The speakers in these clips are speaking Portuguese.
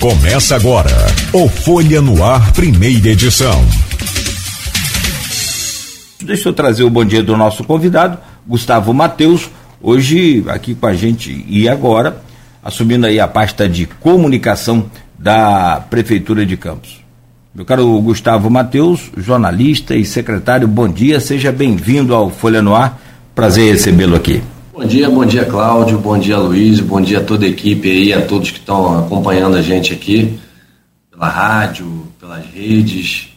Começa agora o Folha no Ar, primeira edição. Deixa eu trazer o bom dia do nosso convidado, Gustavo Mateus, hoje aqui com a gente e agora, assumindo aí a pasta de comunicação da Prefeitura de Campos. Meu caro Gustavo Mateus, jornalista e secretário, bom dia, seja bem-vindo ao Folha no Ar, prazer recebê-lo aqui. Bom dia, bom dia Cláudio, bom dia Luiz, bom dia a toda a equipe aí, a todos que estão acompanhando a gente aqui pela rádio, pelas redes.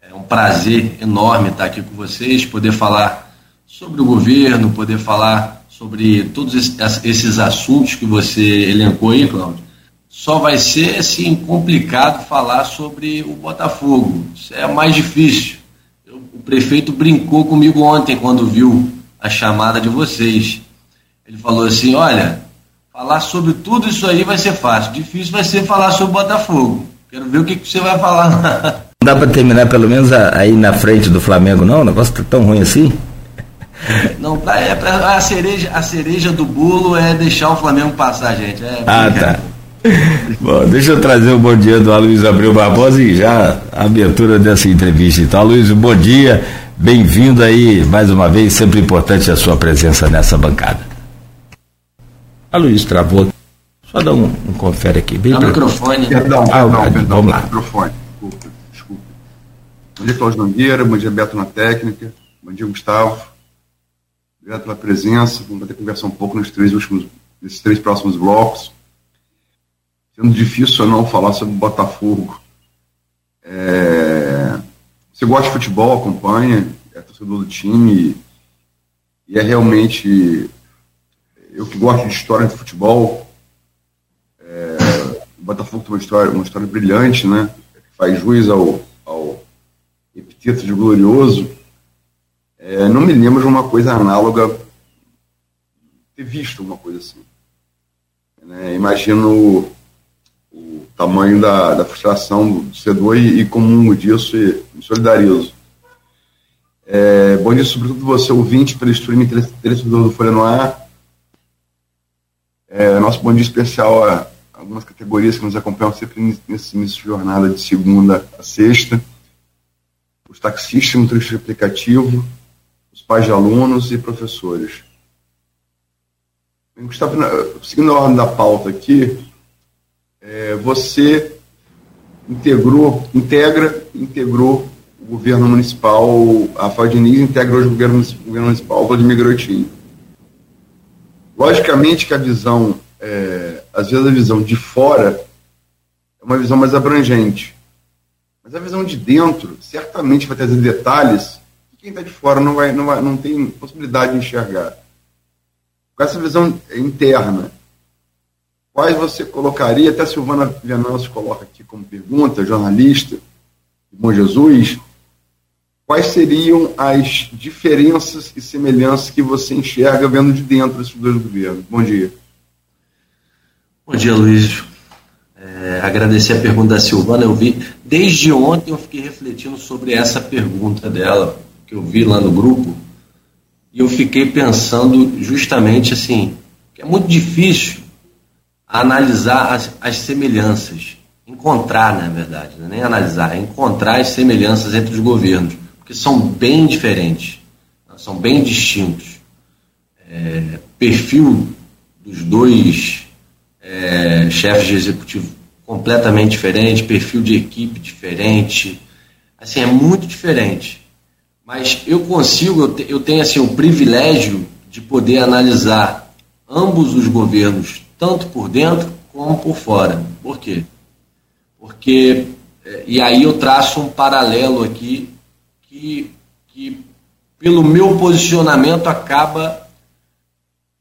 É um prazer enorme estar aqui com vocês, poder falar sobre o governo, poder falar sobre todos esses assuntos que você elencou aí, Cláudio. Só vai ser assim complicado falar sobre o Botafogo. Isso é mais difícil. Eu, o prefeito brincou comigo ontem quando viu a chamada de vocês ele falou assim: olha, falar sobre tudo isso aí vai ser fácil, difícil vai ser falar sobre o Botafogo. Quero ver o que, que você vai falar. Não dá para terminar pelo menos aí na frente do Flamengo, não? O negócio tá tão ruim assim? Não, é, a, cereja, a cereja do bolo é deixar o Flamengo passar, gente. É, ah, tá. Bom, deixa eu trazer o bom dia do Aloysio Abreu Barbosa e já a abertura dessa entrevista. Então, Aloysio, bom dia, bem-vindo aí mais uma vez, sempre importante a sua presença nessa bancada. A Luiz travou. Só dá um, um confere aqui. Bem pra... microfone. Perdão, ah, perdão, ah, perdão. Vamos lá. Microfone. Desculpa, desculpa. Bom dia, Cláudio Mangueira. Bom dia, Beto na técnica. Bom dia, Gustavo. Obrigado pela presença. Vamos poder conversar um pouco nos três últimos, nesses três próximos blocos. Sendo difícil ou não falar sobre o Botafogo. É... Você gosta de futebol, acompanha, é torcedor do time e é realmente eu que gosto de história de futebol, é, o Botafogo tem uma história, uma história brilhante, né? Faz jus ao, ao epiteto de glorioso. É, não me lembro de uma coisa análoga, ter visto uma coisa assim. Né? Imagino o, o tamanho da, da, frustração do torcedor e, e comungo disso e me solidarizo. É, bom dia, sobretudo você, ouvinte, pelo streaming telespectador do Folha no Ar. É, nosso bom dia especial a algumas categorias que nos acompanham sempre nesse início de jornada de segunda a sexta. Os taxistas, motoristas de aplicativo, os pais de alunos e professores. Gustavo, seguindo a ordem da pauta aqui, é, você integrou, integra, integrou o governo municipal, a Faldiniz integra hoje o governo, o governo municipal, Vladimir Garotinho. Logicamente que a visão, é, às vezes a visão de fora é uma visão mais abrangente. Mas a visão de dentro certamente vai trazer detalhes que quem está de fora não, vai, não, vai, não tem possibilidade de enxergar. Com essa visão interna, quais você colocaria, até a Silvana Venâncio coloca aqui como pergunta, jornalista, Bom Jesus, quais seriam as diferenças e semelhanças que você enxerga vendo de dentro desses dois governos? Bom dia. Bom dia, Luiz. É, agradecer a pergunta da Silvana. Eu vi, desde ontem eu fiquei refletindo sobre essa pergunta dela, que eu vi lá no grupo, e eu fiquei pensando justamente assim, que é muito difícil analisar as, as semelhanças, encontrar, na verdade, não é nem analisar, é encontrar as semelhanças entre os governos porque são bem diferentes, são bem distintos. É, perfil dos dois é, chefes de executivo completamente diferente, perfil de equipe diferente, assim, é muito diferente. Mas eu consigo, eu, te, eu tenho assim, o privilégio de poder analisar ambos os governos, tanto por dentro como por fora. Por quê? Porque, é, e aí eu traço um paralelo aqui que, que pelo meu posicionamento, acaba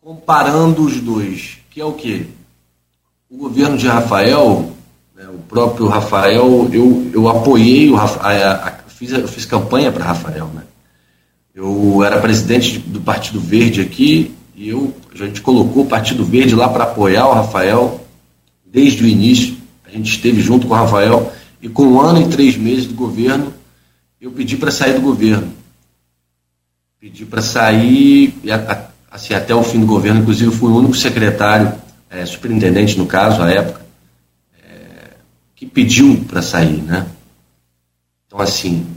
comparando os dois, que é o quê? O governo de Rafael, né, o próprio Rafael, eu, eu apoiei, o Rafael, a, a, fiz, eu fiz campanha para Rafael, né? Eu era presidente do Partido Verde aqui e eu, a gente colocou o Partido Verde lá para apoiar o Rafael desde o início. A gente esteve junto com o Rafael e com um ano e três meses do governo, eu pedi para sair do governo. Pedi para sair, assim, até o fim do governo, inclusive fui o único secretário, é, superintendente no caso, à época, é, que pediu para sair, né? Então, assim,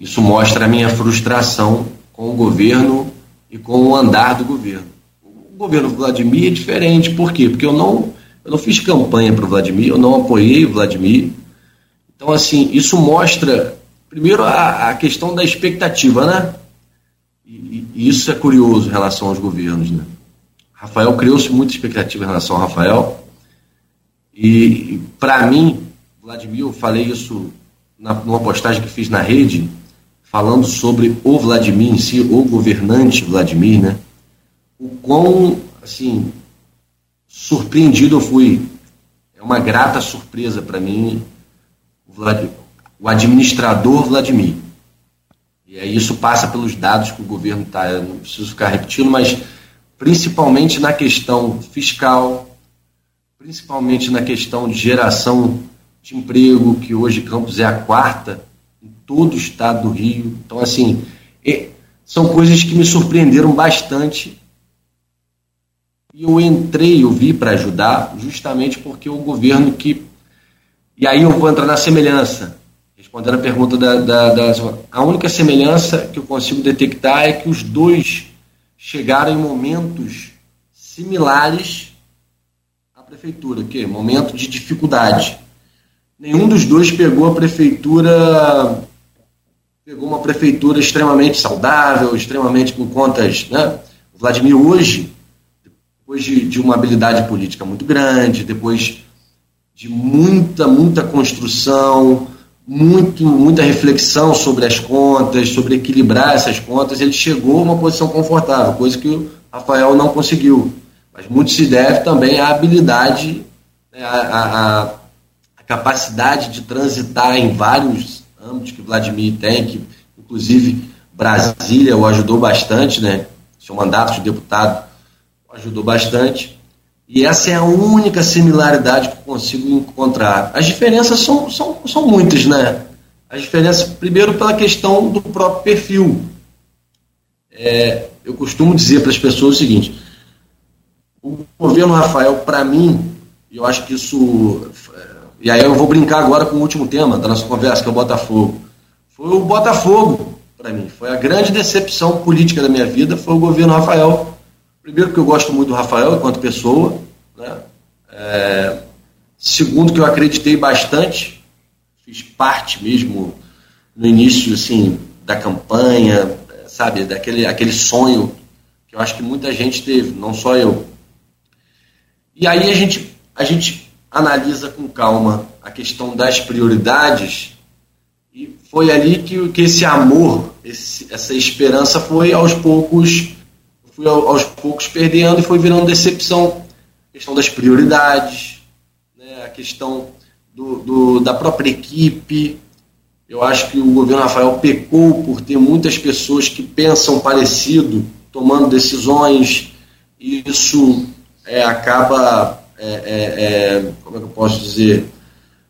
isso mostra a minha frustração com o governo e com o andar do governo. O governo Vladimir é diferente, por quê? Porque eu não, eu não fiz campanha para o Vladimir, eu não apoiei o Vladimir. Então, assim, isso mostra, primeiro, a, a questão da expectativa, né? E, e, isso é curioso em relação aos governos, né? Rafael criou-se muita expectativa em relação ao Rafael. E, para mim, Vladimir, eu falei isso na, numa postagem que fiz na rede, falando sobre o Vladimir em si, o governante Vladimir, né? O quão, assim, surpreendido eu fui. É uma grata surpresa para mim o, Vlad, o administrador Vladimir. E aí isso passa pelos dados que o governo está, não preciso ficar repetindo, mas principalmente na questão fiscal, principalmente na questão de geração de emprego, que hoje Campos é a quarta em todo o estado do Rio. Então, assim, são coisas que me surpreenderam bastante. E eu entrei, eu vi para ajudar, justamente porque o governo que. E aí eu vou entrar na semelhança. Respondendo a pergunta da, da, da. A única semelhança que eu consigo detectar é que os dois chegaram em momentos similares à prefeitura, que momento de dificuldade. Nenhum dos dois pegou a prefeitura, pegou uma prefeitura extremamente saudável, extremamente com contas. Né? O Vladimir hoje, depois de, de uma habilidade política muito grande, depois de muita, muita construção, muito, muita reflexão sobre as contas, sobre equilibrar essas contas, ele chegou a uma posição confortável, coisa que o Rafael não conseguiu. Mas muito se deve também à habilidade, né, à, à, capacidade de transitar em vários âmbitos que Vladimir tem, que inclusive Brasília o ajudou bastante, né? Seu mandato de deputado ajudou bastante. E essa é a única similaridade que consigo encontrar. As diferenças são, são, são muitas, né? As diferenças, primeiro, pela questão do próprio perfil. É, eu costumo dizer para as pessoas o seguinte: o governo Rafael, para mim, eu acho que isso e aí eu vou brincar agora com o último tema da nossa conversa, que é o Botafogo. Foi o Botafogo, para mim. Foi a grande decepção política da minha vida, foi o governo Rafael. Primeiro, que eu gosto muito do Rafael enquanto pessoa. Né? É, segundo, que eu acreditei bastante. Fiz parte mesmo no início assim, da campanha, sabe, daquele aquele sonho que eu acho que muita gente teve, não só eu. E aí a gente, a gente analisa com calma a questão das prioridades e foi ali que, que esse amor, esse, essa esperança foi aos poucos fui aos poucos perdendo e foi virando decepção. A questão das prioridades, né, a questão do, do, da própria equipe. Eu acho que o governo Rafael pecou por ter muitas pessoas que pensam parecido, tomando decisões, e isso é, acaba é, é, é, como é que eu posso dizer?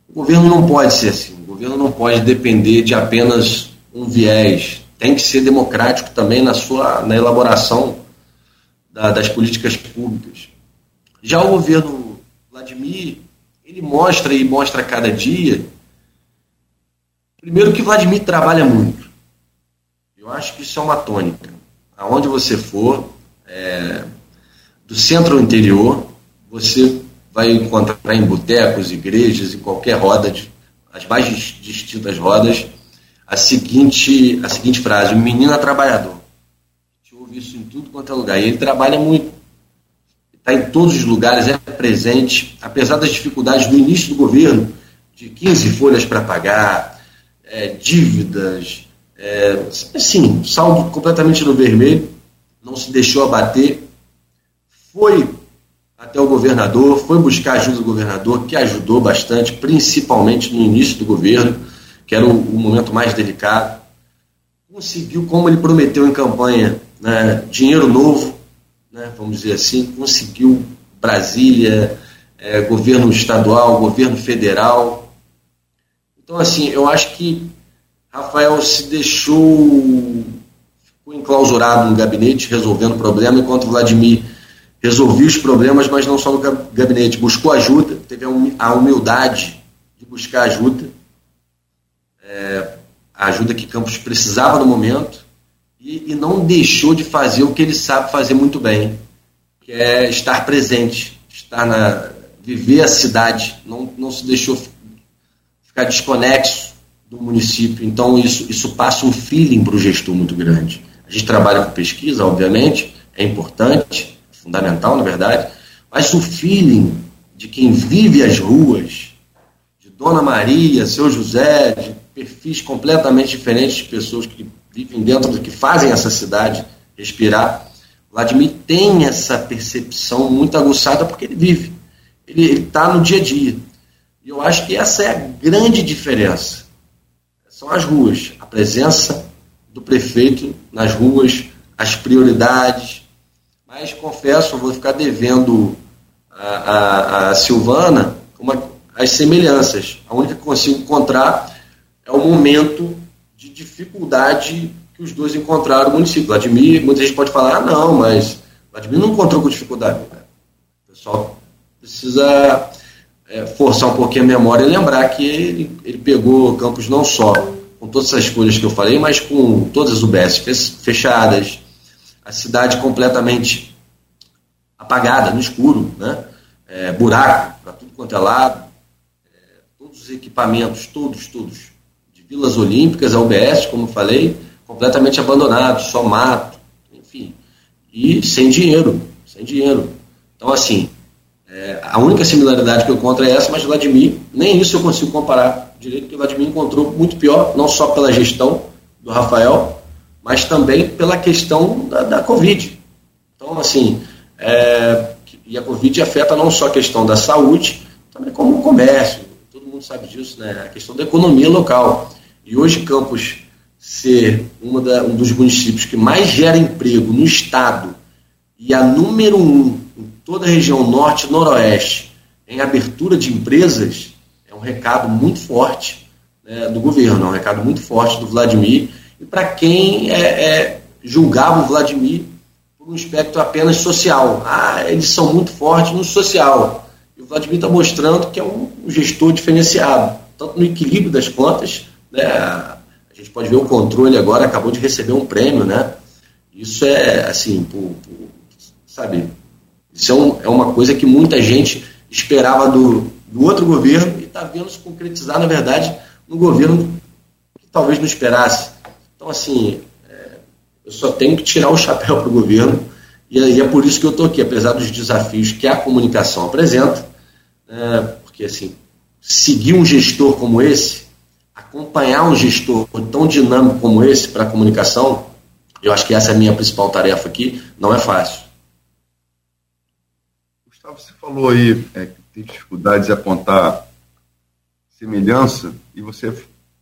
O governo não pode ser assim. O governo não pode depender de apenas um viés. Tem que ser democrático também na sua na elaboração da, das políticas públicas. Já o governo Vladimir, ele mostra e mostra cada dia, primeiro que Vladimir trabalha muito. Eu acho que isso é uma tônica. Aonde você for, é, do centro ao interior, você vai encontrar em botecos, igrejas, em qualquer roda, de, as mais distintas rodas, a seguinte, a seguinte frase: o menino é trabalhador. Isso em tudo quanto é lugar. E ele trabalha muito. Está em todos os lugares, é presente, apesar das dificuldades do início do governo, de 15 folhas para pagar, é, dívidas, é, assim, saldo completamente no vermelho, não se deixou abater, foi até o governador, foi buscar ajuda do governador, que ajudou bastante, principalmente no início do governo, que era o, o momento mais delicado. Conseguiu, como ele prometeu em campanha, né, dinheiro novo, né, vamos dizer assim, conseguiu Brasília, é, governo estadual, governo federal. Então, assim, eu acho que Rafael se deixou, ficou enclausurado no gabinete, resolvendo o problema, enquanto Vladimir resolvia os problemas, mas não só no gabinete, buscou ajuda, teve a humildade de buscar ajuda, é, a ajuda que Campos precisava no momento, e, e não deixou de fazer o que ele sabe fazer muito bem, que é estar presente, estar na viver a cidade, não, não se deixou ficar desconexo do município. Então isso, isso passa um feeling para o gestor muito grande. A gente trabalha com pesquisa, obviamente, é importante, fundamental na verdade, mas o feeling de quem vive as ruas, de Dona Maria, seu José, de perfis completamente diferentes de pessoas que vivem dentro do que fazem essa cidade respirar. Vladimir tem essa percepção muito aguçada porque ele vive, ele está no dia a dia. E eu acho que essa é a grande diferença. São as ruas, a presença do prefeito nas ruas, as prioridades. Mas confesso, eu vou ficar devendo a, a, a Silvana uma, as semelhanças. A única que consigo encontrar é o momento de dificuldade que os dois encontraram no município. Vladimir, muita gente pode falar, ah, não, mas Vladimir não encontrou com dificuldade. O pessoal precisa é, forçar um pouquinho a memória e lembrar que ele, ele pegou Campos não só com todas essas coisas que eu falei, mas com todas as UBS fechadas, a cidade completamente apagada, no escuro, né? É, buraco para tudo quanto é lado, é, todos os equipamentos, todos, todos, Vilas Olímpicas, a UBS, como falei, completamente abandonado, só mato, enfim. E sem dinheiro, sem dinheiro. Então, assim, é, a única similaridade que eu encontro é essa, mas Vladimir, nem isso eu consigo comparar direito, porque Vladimir encontrou muito pior, não só pela gestão do Rafael, mas também pela questão da, da Covid. Então, assim, é, e a Covid afeta não só a questão da saúde, também como o comércio, todo mundo sabe disso, né? A questão da economia local. E hoje Campos ser da, um dos municípios que mais gera emprego no estado e a número um em toda a região norte e noroeste em abertura de empresas, é um recado muito forte né, do governo, é um recado muito forte do Vladimir. E para quem é, é, julgava o Vladimir por um espectro apenas social. Ah, eles são muito fortes no social. E o Vladimir está mostrando que é um gestor diferenciado, tanto no equilíbrio das contas, né? A gente pode ver o controle agora, acabou de receber um prêmio, né? Isso é, assim, por, por, sabe, isso é, um, é, uma coisa que muita gente esperava do, do outro governo e está vendo se concretizar, na verdade, no governo que talvez não esperasse. Então, assim, é, eu só tenho que tirar o chapéu para o governo e, e, é por isso que eu estou aqui, apesar dos desafios que a comunicação apresenta, né, porque, assim, seguir um gestor como esse acompanhar um gestor tão dinâmico como esse para a comunicação, eu acho que essa é a minha principal tarefa aqui, não é fácil. Gustavo, você falou aí é, que tem dificuldades de apontar semelhança, e você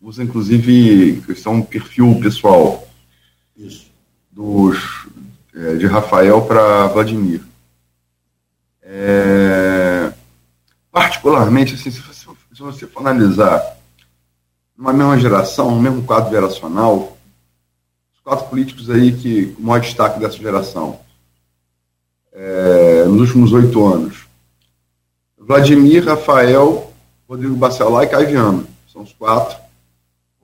usa inclusive questão perfil pessoal Isso. Dos, é, de Rafael para Vladimir. É, particularmente, assim, se, você, se você for analisar numa mesma geração, no mesmo quadro geracional, os quatro políticos aí que o maior destaque dessa geração, é, nos últimos oito anos. Vladimir, Rafael, Rodrigo Bacelar e Caio Viana. São os quatro.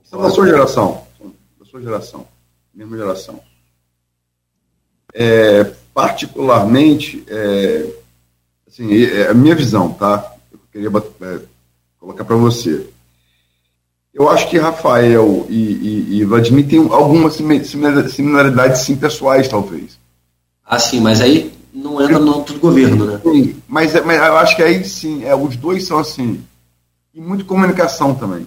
São da sua geração. São da sua geração. Mesma geração. É, particularmente, é, assim, é a minha visão, tá? Eu queria é, colocar para você. Eu acho que Rafael e, e, e Vladimir têm algumas similaridades, sim, pessoais, talvez. Ah, sim, mas aí não entra no outro governo, né? Sim, mas, mas eu acho que aí sim, é, os dois são assim. E muito comunicação também.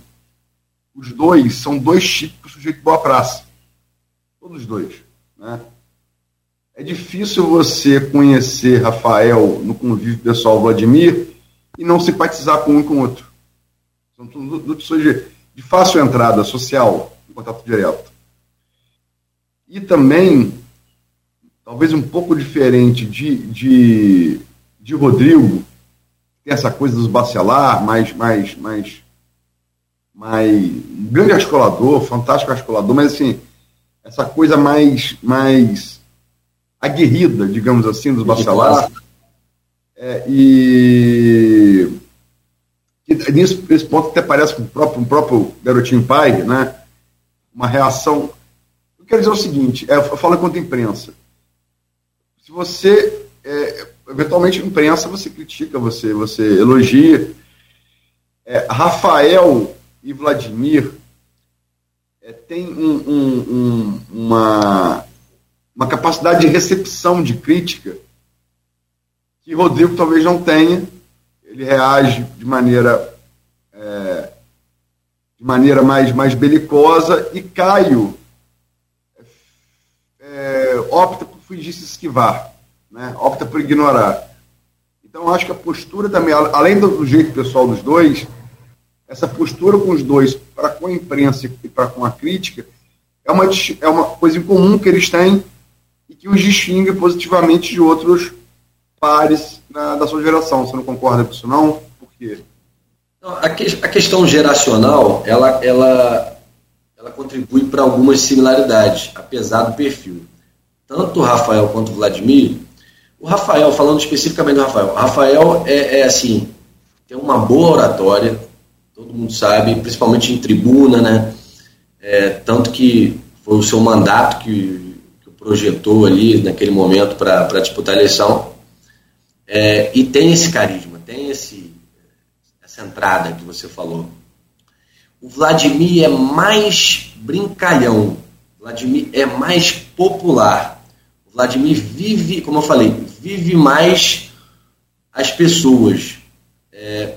Os dois são dois tipos de sujeito boa praça. Todos os dois. Né? É difícil você conhecer Rafael no convívio pessoal Vladimir e não simpatizar com um e com o outro. São duas pessoas de fácil entrada social, em contato direto. E também, talvez um pouco diferente de, de, de Rodrigo, tem essa coisa dos bacelar, mais, mais, mais, mais um grande articulador, fantástico articulador, mas assim, essa coisa mais, mais aguerrida, digamos assim, dos bacelar. É, e nesse, nesse ponto até parece com o próprio, um próprio garotinho pai, né? Uma reação. Eu quero dizer o seguinte: é, eu falo quanto imprensa. Se você, é, eventualmente, imprensa, você critica, você, você elogia. É, Rafael e Vladimir é, têm um, um, uma, uma capacidade de recepção de crítica que Rodrigo talvez não tenha. Ele reage de maneira é, de maneira mais, mais belicosa e Caio é, opta por fingir se esquivar, né? opta por ignorar. Então acho que a postura também, além do jeito pessoal dos dois, essa postura com os dois, para com a imprensa e para com a crítica, é uma, é uma coisa em comum que eles têm e que os distingue positivamente de outros pares na, da sua geração. Você não concorda com isso, não? Por quê? A, que, a questão geracional, ela, ela, ela contribui para algumas similaridades, apesar do perfil. Tanto o Rafael quanto o Vladimir, o Rafael, falando especificamente do Rafael, o Rafael é, é assim, tem uma boa oratória, todo mundo sabe, principalmente em tribuna, né? É, tanto que foi o seu mandato que, que projetou ali naquele momento para disputar a eleição. É, e tem esse carisma, tem esse, essa entrada que você falou. O Vladimir é mais brincalhão, o Vladimir é mais popular. O Vladimir vive, como eu falei, vive mais as pessoas. É,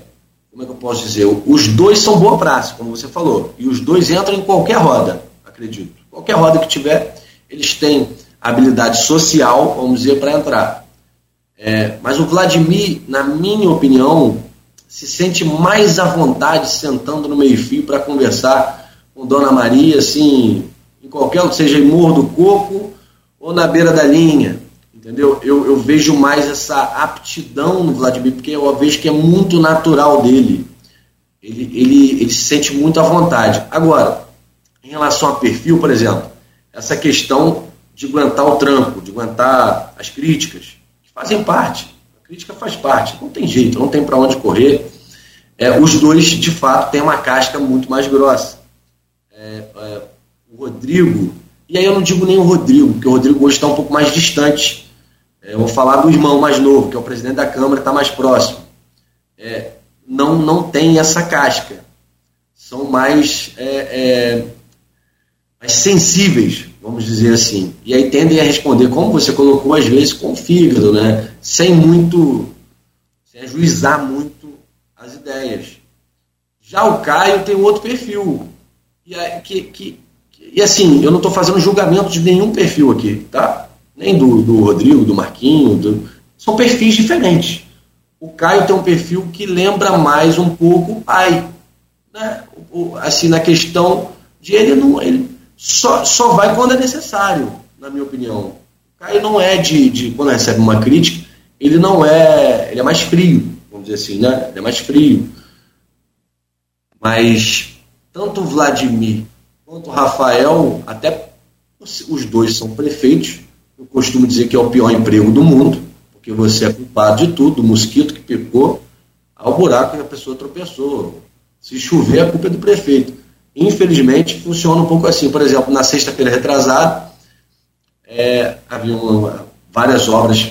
como é que eu posso dizer? Os dois são boa praça, como você falou. E os dois entram em qualquer roda, acredito. Qualquer roda que tiver, eles têm habilidade social, vamos dizer, para entrar. É, mas o Vladimir, na minha opinião, se sente mais à vontade sentando no meio-fio para conversar com Dona Maria, assim, em qualquer, seja em Morro do Coco ou na beira da linha. Entendeu? Eu, eu vejo mais essa aptidão no Vladimir, porque eu vejo que é muito natural dele. Ele, ele, ele se sente muito à vontade. Agora, em relação a perfil, por exemplo, essa questão de aguentar o tranco, de aguentar as críticas, fazem parte. A crítica faz parte. Não tem jeito, não tem para onde correr. É, os dois, de fato, têm uma casca muito mais grossa. É, é, o Rodrigo, e aí eu não digo nem o Rodrigo, porque o Rodrigo hoje está um pouco mais distante. É, eu vou falar do irmão mais novo, que é o presidente da Câmara, está mais próximo. É, não, não tem essa casca. São mais, é, mais sensíveis vamos dizer assim. E aí tendem a responder, como você colocou, às vezes com o fígado, né? sem muito, sem ajuizar muito as ideias. Já o Caio tem outro perfil. E, que, que, e assim, eu não estou fazendo julgamento de nenhum perfil aqui, tá? Nem do, do Rodrigo, do Marquinho, do... são perfis diferentes. O Caio tem um perfil que lembra mais um pouco o pai. Né? Assim, na questão de ele não. Ele, só, só vai quando é necessário, na minha opinião. O Caio não é de, de, quando recebe uma crítica, ele não é, ele é mais frio, vamos dizer assim, né? Ele é mais frio. Mas tanto o Vladimir quanto o Rafael, até os dois são prefeitos, eu costumo dizer que é o pior emprego do mundo, porque você é culpado de tudo, do mosquito que picou ao buraco que a pessoa tropeçou. Se chover, a culpa é do prefeito. Infelizmente, funciona um pouco assim. Por exemplo, na sexta-feira retrasada, é, havia uma, várias obras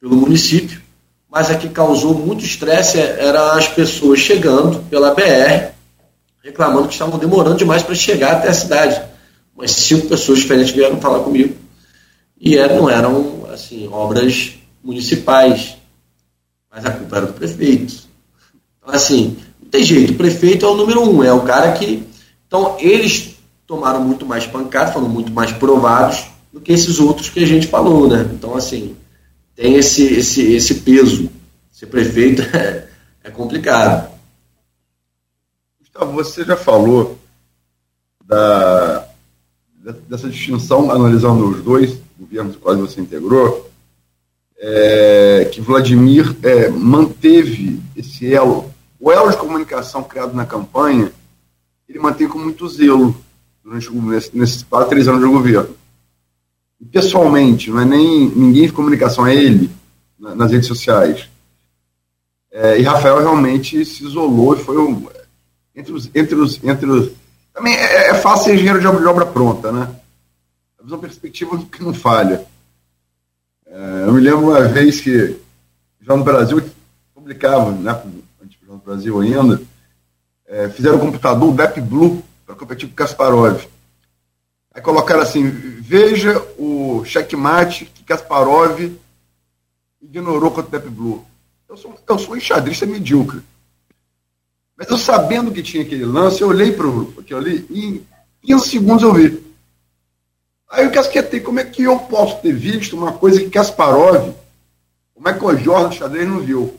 pelo município, mas a que causou muito estresse eram as pessoas chegando pela BR, reclamando que estavam demorando demais para chegar até a cidade. Umas cinco pessoas diferentes vieram falar comigo. E eram, não eram assim, obras municipais, mas a culpa era do prefeito. Então, assim, tem jeito, o prefeito é o número um, é o cara que. Então, eles tomaram muito mais pancada, foram muito mais provados do que esses outros que a gente falou, né? Então, assim, tem esse, esse, esse peso. Ser prefeito é, é complicado. Gustavo, você já falou da, dessa distinção, analisando os dois governos quais você integrou, é, que Vladimir é, manteve esse elo o elo de comunicação criado na campanha, ele mantém com muito zelo durante nesses quatro, três anos de governo. E, pessoalmente, não é nem ninguém de comunicação, é ele, nas redes sociais. É, e Rafael realmente se isolou e foi um, entre os. Entre os, entre os também é, é fácil ser engenheiro de obra, de obra pronta, né? A visão perspectiva que não falha. É, eu me lembro uma vez que, já no Brasil, publicava, né, Brasil ainda, é, fizeram o computador, o Blue, para competir com o Kasparov. Aí colocaram assim: veja o checkmate que Kasparov ignorou contra o Deep Blue. Eu sou, eu sou um enxadrista medíocre. Mas eu sabendo que tinha aquele lance, eu olhei para aquilo ali e em 15 segundos eu vi. Aí eu casquetei, como é que eu posso ter visto uma coisa que Kasparov, o Michael Jordan do xadrez não viu?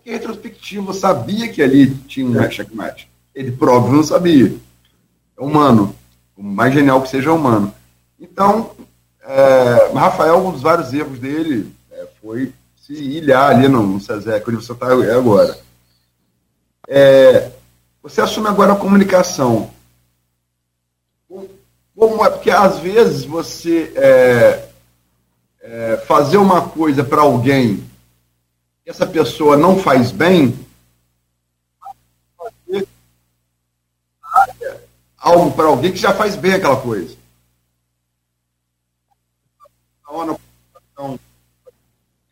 Porque retrospectivo sabia que ali tinha um checkmate. Ele próprio não sabia. É humano. O mais genial que seja humano. Então, é, Rafael, um dos vários erros dele é, foi se ilhar ali no, no onde você está agora. É, você assume agora a comunicação. Como é? Porque às vezes você é, é, fazer uma coisa para alguém essa pessoa não faz bem, algo para alguém que já faz bem aquela coisa.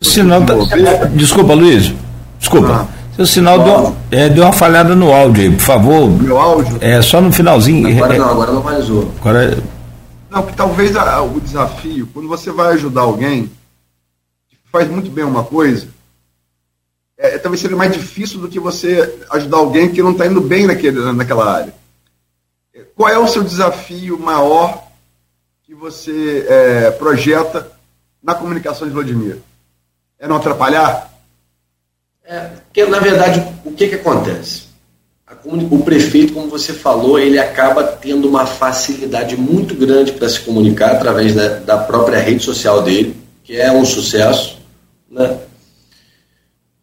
Sinal tá... Desculpa, Luiz. Desculpa. Ah. Seu sinal deu, é, deu uma falhada no áudio aí, por favor. Meu áudio? É, só no finalzinho. Agora não, agora normalizou. Agora... Não, que talvez a, o desafio, quando você vai ajudar alguém que faz muito bem uma coisa, é, é talvez seja mais difícil do que você ajudar alguém que não está indo bem naquele, naquela área. Qual é o seu desafio maior que você é, projeta na comunicação de Vladimir? É não atrapalhar? É, porque, na verdade, o que, que acontece? o prefeito, como você falou, ele acaba tendo uma facilidade muito grande para se comunicar através da, da, própria rede social dele, que é um sucesso. Né?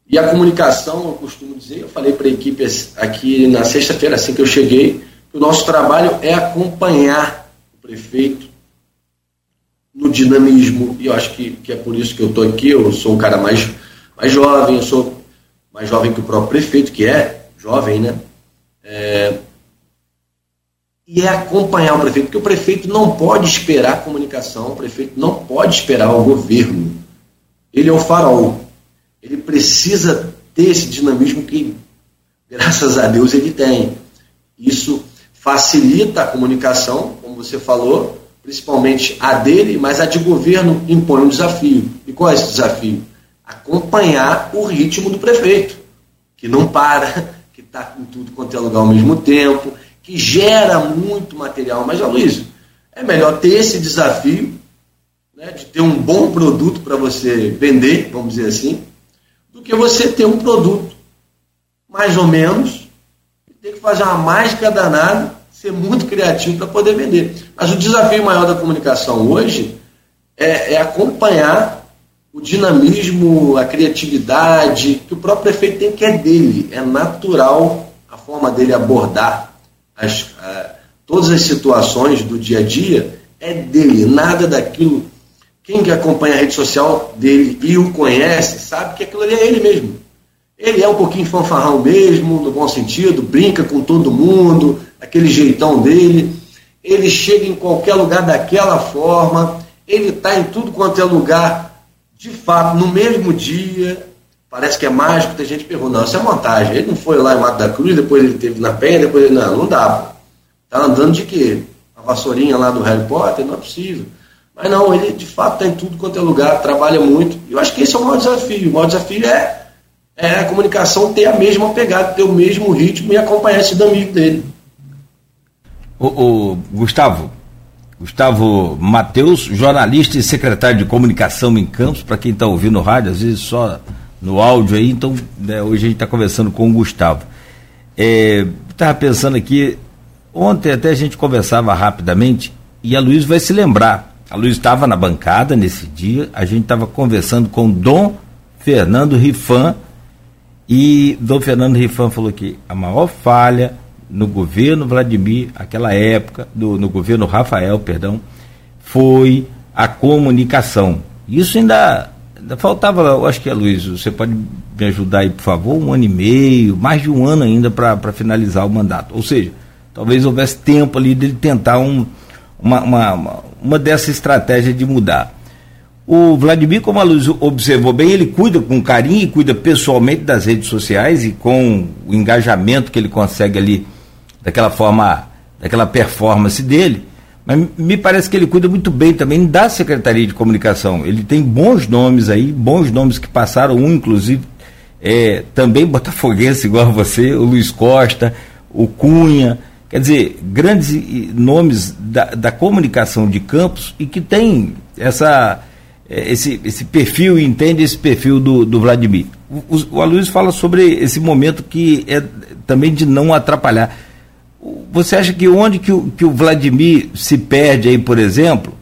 E a comunicação, eu costumo dizer, eu falei para a equipe aqui na sexta-feira, assim que eu cheguei, que o nosso trabalho é acompanhar o prefeito no dinamismo, e eu acho que, que é por isso que eu estou aqui, eu sou um cara mais, mais jovem, eu sou mais jovem que o próprio prefeito, que é jovem, né? É, e é acompanhar o prefeito, porque o prefeito não pode esperar comunicação, o prefeito não pode esperar o governo. Ele é o farol. Ele precisa ter esse dinamismo que, graças a Deus, ele tem. Isso facilita a comunicação, como você falou, principalmente a dele, mas a de governo impõe um desafio. E qual é esse desafio? acompanhar o ritmo do prefeito, que não para, que está em tudo quanto é lugar ao mesmo tempo, que gera muito material. Mas, Luiz, é melhor ter esse desafio né, de ter um bom produto para você vender, vamos dizer assim, que você ter um produto mais ou menos e ter que fazer uma mágica danada, ser muito criativo para poder vender. Mas o desafio maior da comunicação hoje é, é acompanhar o dinamismo, a criatividade que o próprio prefeito tem que é dele, é natural a forma dele abordar as, todas as situações do dia a dia é dele, nada daquilo. Quem que acompanha a rede social dele e o conhece sabe que aquilo ali é ele mesmo. Ele é um pouquinho fanfarrão mesmo, no bom sentido, brinca com todo mundo, aquele jeitão dele. Ele chega em qualquer lugar daquela forma, ele está em tudo quanto é lugar de fato, no mesmo dia, parece que é mágico, tem gente que pergunta, não, isso é montagem. Ele não foi lá em Mato da Cruz, depois ele teve na Penha, depois ele, não, não dá. Tá andando de quê? A vassourinha lá do Harry Potter? Não é possível. Mas não, ele de fato está em tudo quanto é lugar, trabalha muito. E eu acho que esse é o maior desafio. O maior desafio é, é a comunicação ter a mesma pegada, ter o mesmo ritmo e acompanhar esse amigo dele. O, o Gustavo, Gustavo Mateus, jornalista e secretário de comunicação em Campos, para quem está ouvindo rádio, às vezes só no áudio aí, então né, hoje a gente está conversando com o Gustavo. Estava é, pensando aqui, ontem até a gente conversava rapidamente e a Luiz vai se lembrar. A Luiz estava na bancada nesse dia, a gente estava conversando com Dom Fernando Rifan e Dom Fernando Rifan falou que a maior falha no governo Vladimir, aquela época, do, no governo Rafael, perdão, foi a comunicação. Isso ainda faltava, eu acho que é Luiz, você pode me ajudar aí, por favor, um ano e meio, mais de um ano ainda para finalizar o mandato. Ou seja, talvez houvesse tempo ali dele tentar um, uma, uma, uma dessa estratégia de mudar. O Vladimir, como a Luz observou bem, ele cuida com carinho e cuida pessoalmente das redes sociais e com o engajamento que ele consegue ali, daquela forma, daquela performance dele. Mas me parece que ele cuida muito bem também da Secretaria de Comunicação. Ele tem bons nomes aí, bons nomes que passaram, um inclusive é, também botafoguense igual a você, o Luiz Costa, o Cunha, quer dizer, grandes nomes da, da comunicação de campos e que tem essa é, esse, esse perfil entende esse perfil do, do Vladimir. O, o Aloysio fala sobre esse momento que é também de não atrapalhar. Você acha que onde que o, que o Vladimir se perde aí, por exemplo,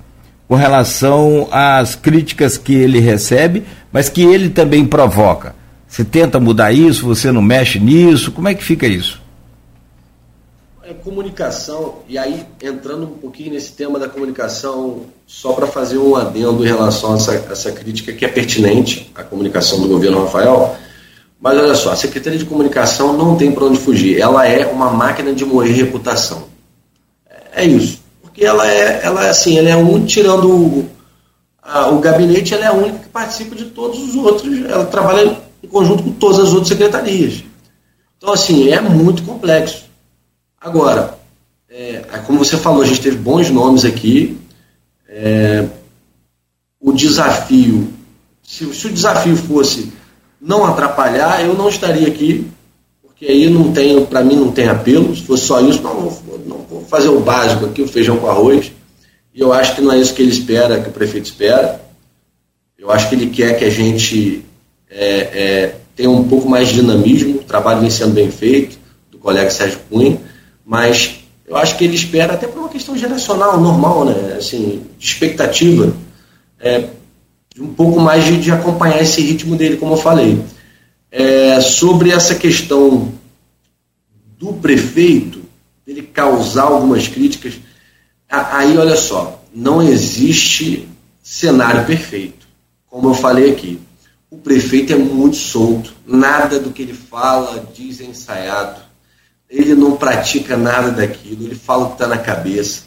com relação às críticas que ele recebe, mas que ele também provoca? Você tenta mudar isso, você não mexe nisso, como é que fica isso? Comunicação, e aí entrando um pouquinho nesse tema da comunicação, só para fazer um adendo em relação a essa, essa crítica que é pertinente à comunicação do governo Rafael, mas olha só, a Secretaria de Comunicação não tem para onde fugir, ela é uma máquina de moer reputação. É, é isso, porque ela é, ela é assim, ela é um, tirando o, a, o gabinete, ela é a única que participa de todos os outros, ela trabalha em conjunto com todas as outras secretarias. Então, assim, é muito complexo. Agora, é, é, como você falou, a gente teve bons nomes aqui. É, o desafio, se, se, o desafio fosse não atrapalhar, eu não estaria aqui, porque aí não tem, para mim não tem apelo. Se fosse só isso, não, não vou fazer o básico aqui, o feijão com arroz. E eu acho que não é isso que ele espera, que o prefeito espera. Eu acho que ele quer que a gente é, é, tenha um pouco mais de dinamismo, o trabalho vem sendo bem feito, do colega Sérgio Cunha mas eu acho que ele espera, até por uma questão geracional, normal, né? Assim, de expectativa, é, um pouco mais de, de, acompanhar esse ritmo dele, como eu falei. É, sobre essa questão do prefeito, ele causar algumas críticas, aí olha só, não existe cenário perfeito. Como eu falei aqui, o prefeito é muito solto, nada do que ele fala diz é ensaiado ele não pratica nada daquilo, ele fala o que está na cabeça.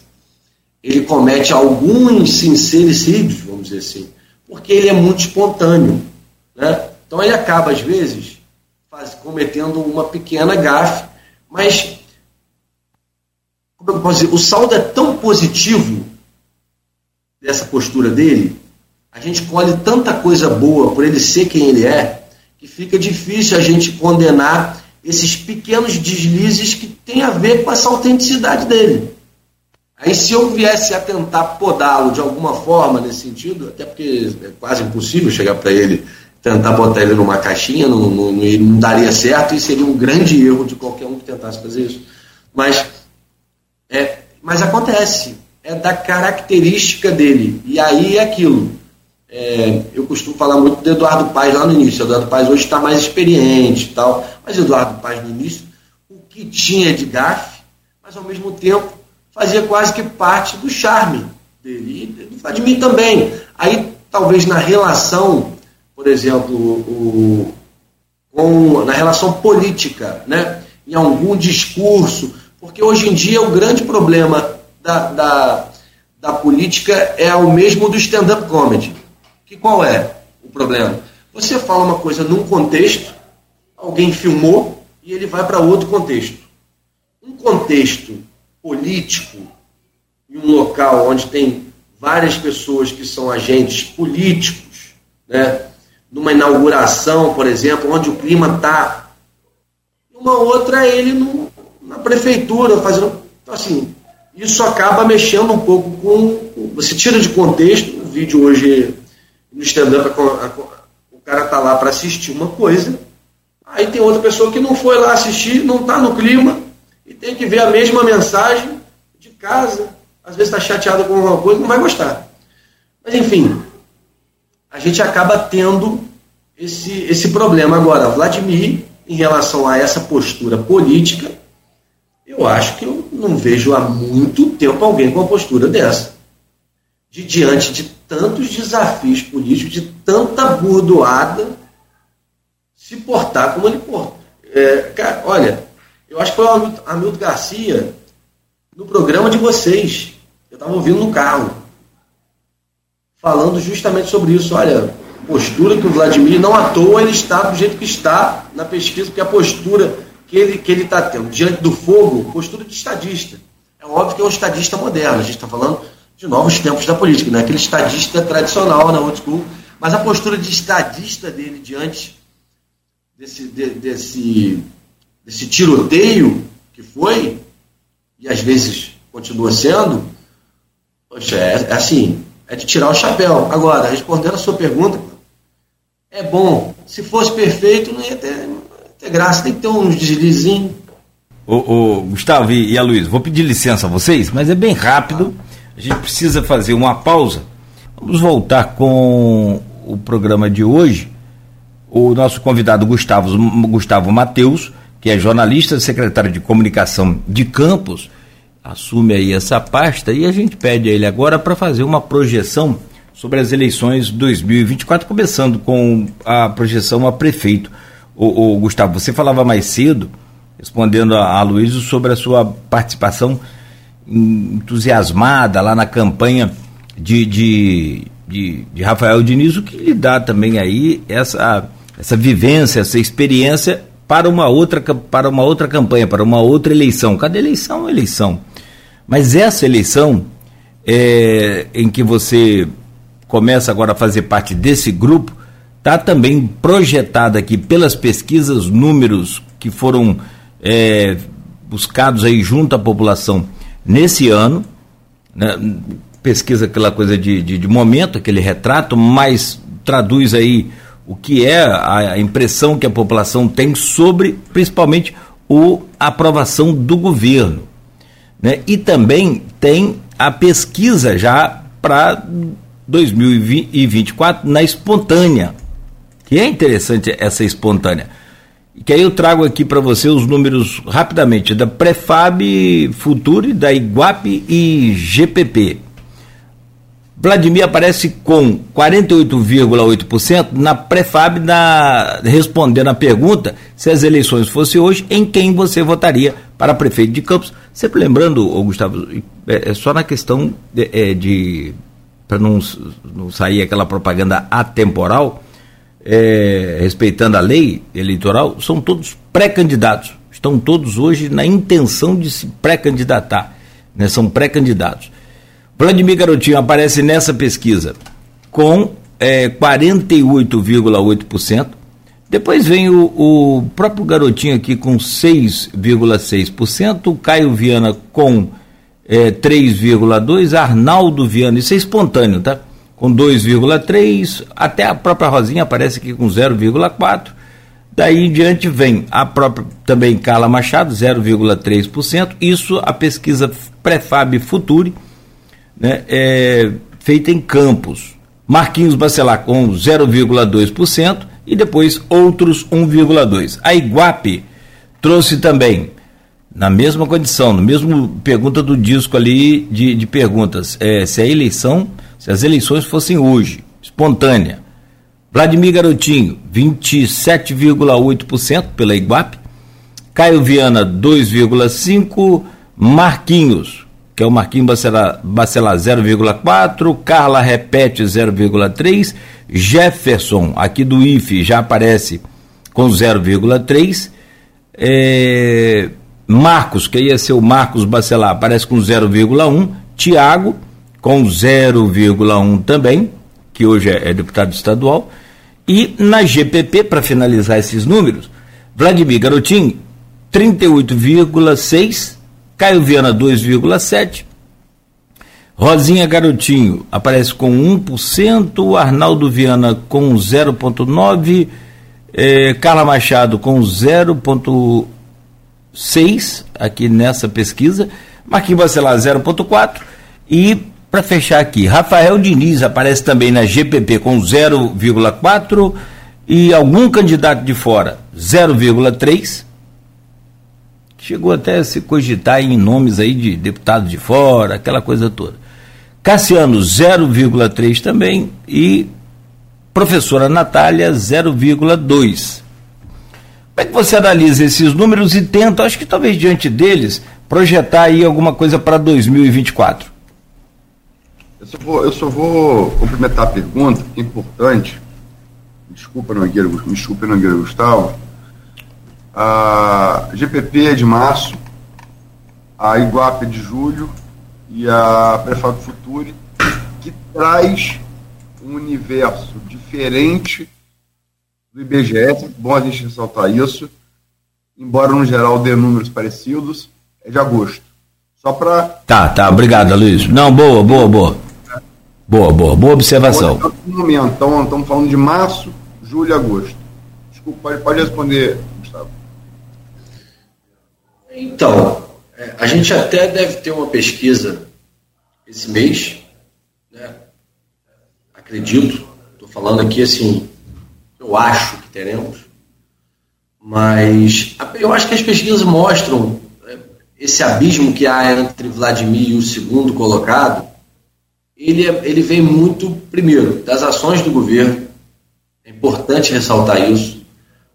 Ele comete alguns sincericídios, vamos dizer assim, porque ele é muito espontâneo. Né? Então ele acaba, às vezes, faz, cometendo uma pequena gafe, mas como eu posso dizer, o saldo é tão positivo dessa postura dele, a gente colhe tanta coisa boa por ele ser quem ele é, que fica difícil a gente condenar esses pequenos deslizes que tem a ver com essa autenticidade dele. Aí se eu viesse a tentar podá-lo de alguma forma nesse sentido, até porque é quase impossível chegar para ele, tentar botar ele numa caixinha, não, não, não, daria certo e seria um grande erro de qualquer um que tentasse fazer isso. Mas, é, mas acontece, é da característica dele. E aí é aquilo. É, eu costumo falar muito do Eduardo Paes lá no início. O Eduardo Paes hoje está mais experiente e tal. Mas Eduardo Paes no início, o que tinha de gafe, mas ao mesmo tempo fazia quase que parte do charme dele. E do Vladimir também. Aí, talvez na relação, por exemplo, o, com, na relação política, né? em algum discurso, porque hoje em dia o grande problema da, da, da política é o mesmo do stand-up comedy que qual é o problema? Você fala uma coisa num contexto, alguém filmou e ele vai para outro contexto. Um contexto político, em um local onde tem várias pessoas que são agentes políticos, né? numa inauguração, por exemplo, onde o clima está. Uma outra é ele no, na prefeitura, fazendo. Então, assim, isso acaba mexendo um pouco com. Você tira de contexto, o vídeo hoje no stand-up o cara tá lá para assistir uma coisa, aí tem outra pessoa que não foi lá assistir, não está no clima, e tem que ver a mesma mensagem de casa, às vezes está chateado com alguma coisa, não vai gostar. Mas enfim, a gente acaba tendo esse, esse problema. Agora, Vladimir, em relação a essa postura política, eu acho que eu não vejo há muito tempo alguém com uma postura dessa. De diante de tantos desafios políticos, de tanta burdoada se portar como ele porta. É, cara, olha, eu acho que foi o Hamilton Garcia no programa de vocês. Eu estava ouvindo no carro, falando justamente sobre isso. Olha, postura que o Vladimir, não à toa, ele está do jeito que está na pesquisa, porque a postura que ele que ele está tendo diante do fogo, postura de estadista. É óbvio que é um estadista moderno, a gente está falando de novos tempos da política, não é aquele estadista tradicional na old school, mas a postura de estadista dele diante desse, de, desse, desse tiroteio que foi, e às vezes continua sendo, poxa, é, é assim, é de tirar o chapéu. Agora, respondendo a sua pergunta, é bom. Se fosse perfeito, não ia ter, não ia ter graça, tem que ter uns deslizinhos. Ô, ô, Gustavo e a Luiz, vou pedir licença a vocês, mas é bem rápido. A gente precisa fazer uma pausa. Vamos voltar com o programa de hoje. O nosso convidado Gustavo, Gustavo Mateus, que é jornalista, secretário de comunicação de Campos, assume aí essa pasta e a gente pede a ele agora para fazer uma projeção sobre as eleições 2024, começando com a projeção a prefeito. O, Gustavo, você falava mais cedo, respondendo a, a Luísa, sobre a sua participação entusiasmada lá na campanha de, de, de, de Rafael Diniz, o que lhe dá também aí essa, essa vivência, essa experiência para uma outra para uma outra campanha, para uma outra eleição. Cada eleição é uma eleição. Mas essa eleição é, em que você começa agora a fazer parte desse grupo, está também projetada aqui pelas pesquisas, números que foram é, buscados aí junto à população nesse ano, né, pesquisa aquela coisa de, de, de, momento, aquele retrato, mas traduz aí o que é a, impressão que a população tem sobre, principalmente, o, a aprovação do governo. Né? E também tem a pesquisa já para 2024 na espontânea. Que é interessante essa espontânea. Que aí eu trago aqui para você os números rapidamente da Prefab Futuri, da Iguape e GPP. Vladimir aparece com 48,8% na Prefab, na, respondendo a pergunta se as eleições fossem hoje, em quem você votaria para prefeito de Campos. Sempre lembrando, Gustavo, é, é só na questão de, é, de para não, não sair aquela propaganda atemporal, é, respeitando a lei eleitoral, são todos pré-candidatos. Estão todos hoje na intenção de se pré-candidatar. Né? São pré-candidatos. Vladimir Garotinho aparece nessa pesquisa com é, 48,8%. Depois vem o, o, próprio Garotinho aqui com 6,6%. O Caio Viana com é, 3,2%. Arnaldo Viana, isso é espontâneo, tá? Com 2,3%. Até a própria Rosinha aparece aqui com 0,4%. Daí em diante vem a própria também Carla Machado, 0,3%. Isso a pesquisa Prefab Futuri né, é, feita em Campos. Marquinhos Bacelar com 0,2% e depois outros 1,2%. A Iguape trouxe também, na mesma condição, no mesmo pergunta do disco ali de, de perguntas, é, se a eleição, se as eleições fossem hoje, espontânea. Vladimir Garotinho, 27,8% pela Iguape. Caio Viana, 2,5%. Marquinhos, que é o Marquinhos Bacelar, Bacelar 0,4, Carla repete 0,3, Jefferson, aqui do IFE, já aparece com 0,3, é, Marcos, que ia ser o Marcos Bacelar, aparece com 0,1, Tiago, com 0,1 também, que hoje é, é deputado estadual, e na GPP, para finalizar esses números, Vladimir Garotinho, 38,6, Caio Viana 2,7%. Rosinha Garotinho aparece com 1%, Arnaldo Viana com 0,9%, eh, Carla Machado com 0,6% aqui nessa pesquisa, Marquinhos Bacelar 0,4% e para fechar aqui, Rafael Diniz aparece também na GPP com 0,4% e algum candidato de fora 0,3%. Chegou até a se cogitar em nomes aí de deputados de fora, aquela coisa toda. Cassiano 0,3 também e professora Natália 0,2. Como é que você analisa esses números e tenta, acho que talvez diante deles, projetar aí alguma coisa para 2024? Eu só, vou, eu só vou complementar a pergunta, que é importante. Desculpa, Nogueira, me desculpe, Nogueira Gustavo. A GPP é de março, a Iguape é de julho e a Prefab Future, que traz um universo diferente do IBGE, bom a gente ressaltar isso, embora no geral dê números parecidos, é de agosto. Só para. Tá, tá, obrigado, Luiz. Não, boa, boa, boa. Boa, boa, boa observação. Momento, então, estamos falando de março, julho e agosto. Desculpa, pode, pode responder, Gustavo. Então, é, a gente até deve ter uma pesquisa esse mês, né? acredito, estou falando aqui assim, eu acho que teremos, mas eu acho que as pesquisas mostram né, esse abismo que há entre Vladimir e o segundo colocado, ele, é, ele vem muito, primeiro, das ações do governo, é importante ressaltar isso,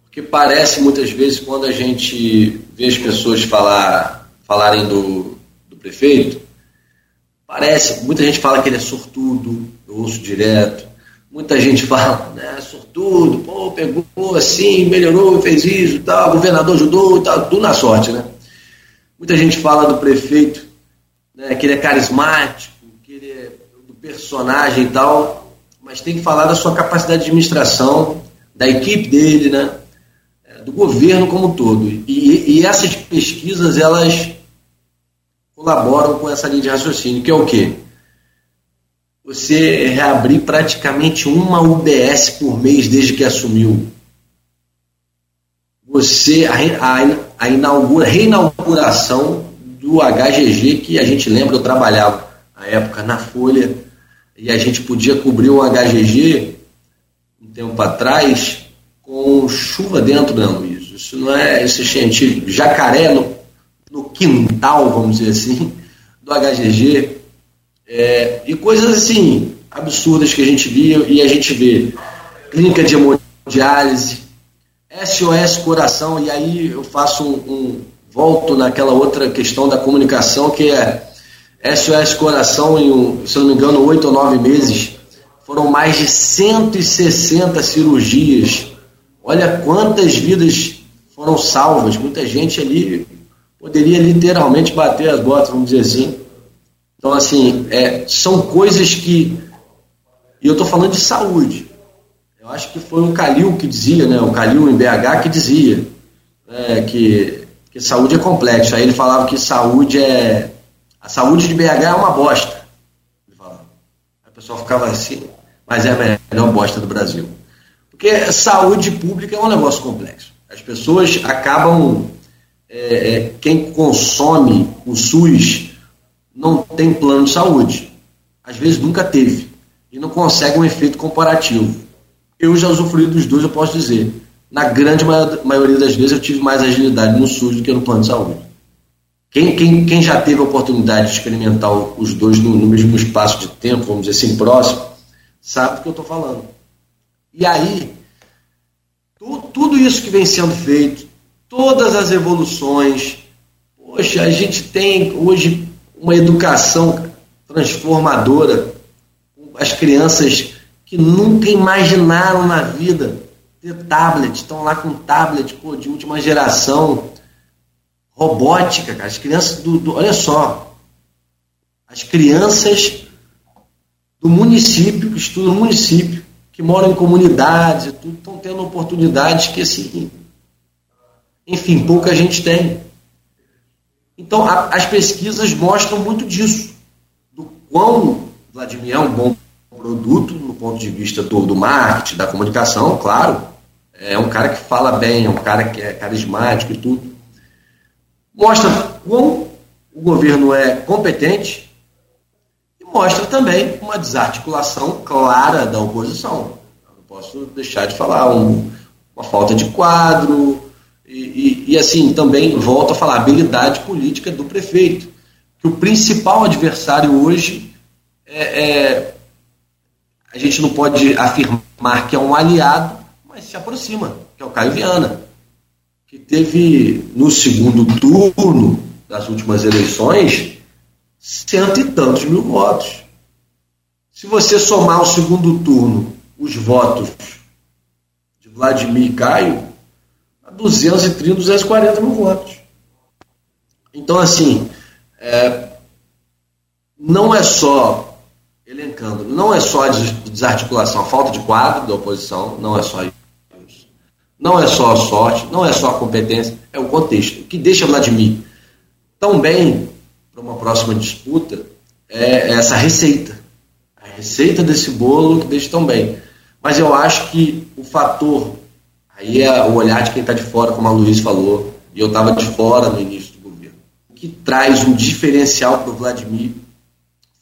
porque parece muitas vezes quando a gente vê as pessoas falar, falarem do, do prefeito, parece, muita gente fala que ele é sortudo, eu ouço direto, Muita gente fala, né, sortudo, pô, pegou assim, melhorou, fez isso tal, o governador ajudou tal, tudo na sorte, né? Muita gente fala do prefeito, né, que ele é carismático, que ele é do personagem e tal, mas tem que falar da sua capacidade de administração, da equipe dele, né? É, do governo como um todo. E, e essas pesquisas, elas colaboram com essa linha de raciocínio, que é o quê? você reabrir praticamente uma UBS por mês desde que assumiu. Você, a, a, inaugura, reinauguração do HGG, que a gente lembra, eu trabalhava na época na Folha, e a gente podia cobrir o HGG um tempo atrás com chuva dentro, né, Luiz? Isso não é esse científico, jacaré no, no quintal, vamos dizer assim, do HGG é, e coisas assim, absurdas que a gente via e a gente vê. Clínica de hemodiálise, SOS Coração, e aí eu faço um, um, volto naquela outra questão da comunicação que é SOS Coração em, se não me engano, oito ou nove meses, foram mais de 160 cirurgias. Olha quantas vidas foram salvas. Muita gente ali poderia literalmente bater as botas, vamos dizer assim. Então, assim, é, são coisas que. E eu estou falando de saúde. Eu acho que foi o Calil que dizia, né, o Calil em BH que dizia né, que, que saúde é complexo. Aí ele falava que saúde é. A saúde de BH é uma bosta. Ele falava. O pessoal ficava assim, mas é a melhor bosta do Brasil. Porque saúde pública é um negócio complexo. As pessoas acabam. É, é, quem consome o SUS não tem plano de saúde. Às vezes nunca teve. E não consegue um efeito comparativo. Eu já usufruí dos dois, eu posso dizer. Na grande maioria das vezes eu tive mais agilidade no SUS do que no plano de saúde. Quem, quem, quem já teve a oportunidade de experimentar os dois no, no mesmo espaço de tempo, vamos dizer assim, próximo, sabe do que eu estou falando. E aí, tu, tudo isso que vem sendo feito, todas as evoluções, poxa, a gente tem hoje uma educação transformadora. As crianças que nunca imaginaram na vida ter tablet, estão lá com tablet pô, de última geração, robótica, cara. As crianças do, do, Olha só, as crianças do município, que estudam no município, que moram em comunidades e tudo, estão tendo oportunidades que, assim, enfim, pouca gente tem. Então, a, as pesquisas mostram muito disso, do quão Vladimir é um bom produto no ponto de vista do, do marketing, da comunicação, claro. É um cara que fala bem, é um cara que é carismático e tudo. Mostra quão o governo é competente e mostra também uma desarticulação clara da oposição. não posso deixar de falar um, uma falta de quadro, e, e, e, assim, também volto a falar, habilidade política do prefeito. Que o principal adversário hoje é, é, a gente não pode afirmar que é um aliado, mas se aproxima, que é o Caio Viana, que teve no segundo turno das últimas eleições cento e tantos mil votos. Se você somar o segundo turno, os votos de Vladimir e Caio, a 230, 240 mil votos. Então, assim, é, não é só, elencando, não é só a desarticulação, a falta de quadro da oposição, não é só isso. Não é só a sorte, não é só a competência, é o contexto. O que deixa Vladimir tão bem para uma próxima disputa é essa receita. A receita desse bolo que deixa tão bem. Mas eu acho que o fator, aí é o olhar de quem está de fora, como a Luiz falou, e eu estava de fora no início do governo. O que traz um diferencial para o Vladimir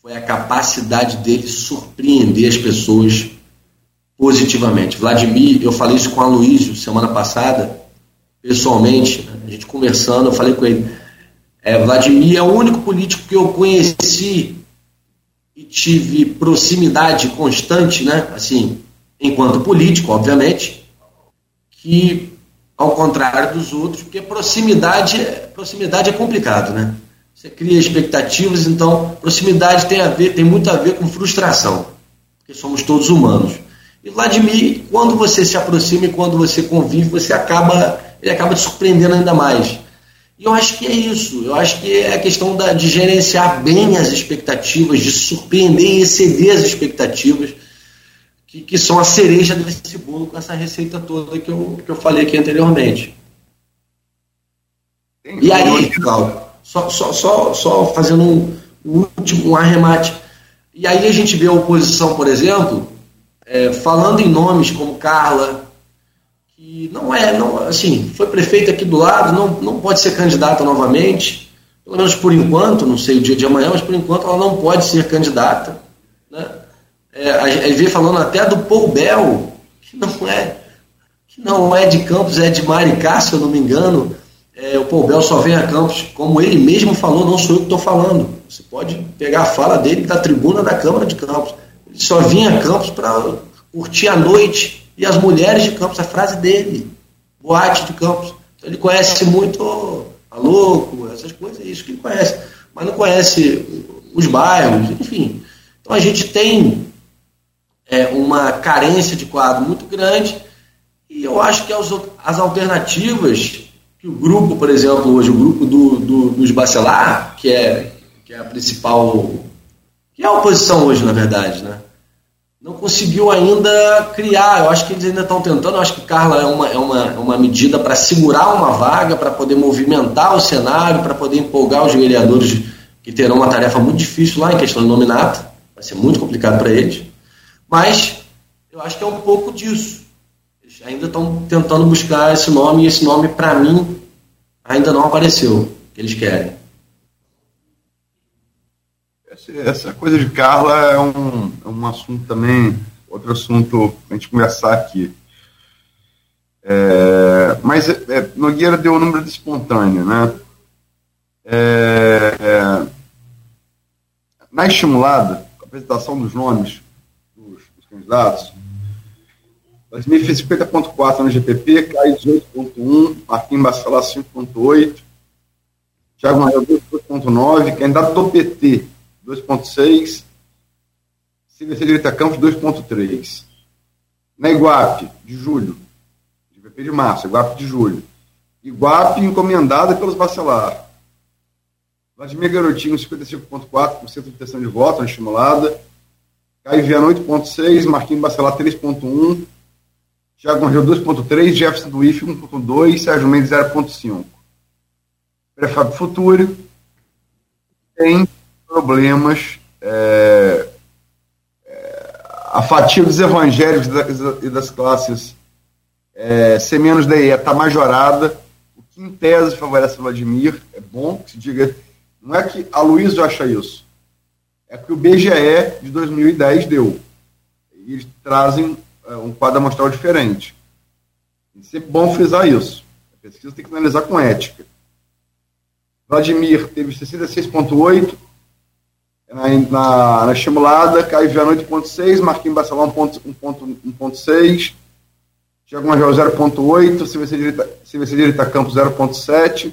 foi a capacidade dele surpreender as pessoas positivamente. Vladimir, eu falei isso com a Luísio semana passada, pessoalmente, né? a gente conversando, eu falei com ele. É, Vladimir é o único político que eu conheci e tive proximidade constante, né? Assim, enquanto político, obviamente, que ao contrário dos outros, porque proximidade, proximidade é complicado, né? Você cria expectativas, então proximidade tem a ver, tem muito a ver com frustração, porque somos todos humanos. E Vladimir, quando você se aproxima e quando você convive, você acaba, ele acaba te surpreendendo ainda mais. E eu acho que é isso. Eu acho que é a questão da, de gerenciar bem as expectativas, de surpreender e exceder as expectativas, que, que são a cereja desse bolo com essa receita toda que eu, que eu falei aqui anteriormente. E aí, Cláudio, só, só, só, só fazendo um, um último um arremate. E aí a gente vê a oposição, por exemplo, é, falando em nomes como Carla, que não é, não, assim, foi prefeita aqui do lado, não, não pode ser candidata novamente, pelo menos por enquanto, não sei o dia de amanhã, mas por enquanto ela não pode ser candidata. Né? É, a gente vê falando até do Paul Bell, que não é, que não é de Campos, é de Maricá, se eu não me engano, é, o Paul Bell só vem a Campos, como ele mesmo falou, não sou eu que estou falando. Você pode pegar a fala dele da tribuna da Câmara de Campos. Só vinha a Campos para curtir a noite e as mulheres de Campos, a frase dele, boate de Campos. Então, ele conhece muito a louco, essas coisas, isso que ele conhece. Mas não conhece os bairros, enfim. Então a gente tem é, uma carência de quadro muito grande e eu acho que as, as alternativas que o grupo, por exemplo, hoje, o grupo do, do, dos Bacelar, que é, que é a principal. que é a oposição hoje, na verdade, né? Não conseguiu ainda criar. Eu acho que eles ainda estão tentando. Eu acho que Carla é uma, é uma, é uma medida para segurar uma vaga, para poder movimentar o cenário, para poder empolgar os vereadores que terão uma tarefa muito difícil lá em questão de nominato. Vai ser muito complicado para eles. Mas eu acho que é um pouco disso ainda estão tentando buscar esse nome, e esse nome, para mim, ainda não apareceu, que eles querem. Essa coisa de Carla é um, é um assunto também, outro assunto para a gente conversar aqui. É, mas é, Nogueira deu o número de espontâneo, né? É, é, na estimulada, a apresentação dos nomes dos, dos candidatos, Vladimir fez 50.4 no GPP, Caio 18.1, Marquinhos Bacelar 5.8, Thiago Maia 2.9, candidato do PT 2.6, CVC Direita Campos 2.3. Na Iguape, de julho, GPP de março, Iguape de julho. Iguape encomendada pelos Bacelar. Vladimir Garotinho 55.4% de intenção de voto estimulada. Caio Viana 8.6, Marquinhos Bacelar 3.1, Thiago Angel 2.3, Jefferson do IF 1.2, Sérgio Mendes 0.5. Prefábio Futuro tem problemas. É, é, a fatia dos evangélicos e das classes é, C menos DE está majorada, o que em tese favorece Vladimir. É bom que se diga. Não é que a Luiz acha isso, é que o BGE de 2010 deu. E eles trazem é, um quadro amostral diferente. É sempre bom frisar isso. A pesquisa tem que analisar com ética. Vladimir teve 66,8%, Na, na, na estimulada, Caio Viano 8.6, Marquinhos Barcelona 1.6, Thiago Major 0.8, CVC de Itacampo 0.7,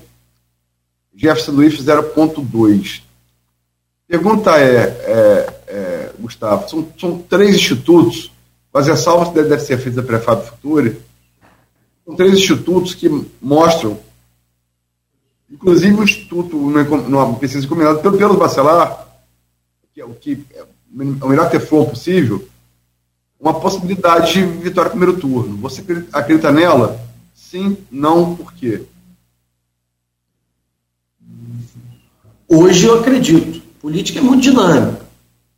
Jefferson Luiz 0.2. Pergunta é, é, é, Gustavo, são, são, três institutos, mas a salva deve ser feita da Prefab Future, são três institutos que mostram, inclusive o Instituto, numa pesquisa combinada pelo, pelo Bacelar, que é o que é o melhor ter for possível, uma possibilidade de vitória no primeiro turno. Você acredita nela? Sim, não, por quê? Hoje eu acredito. Política é muito dinâmica.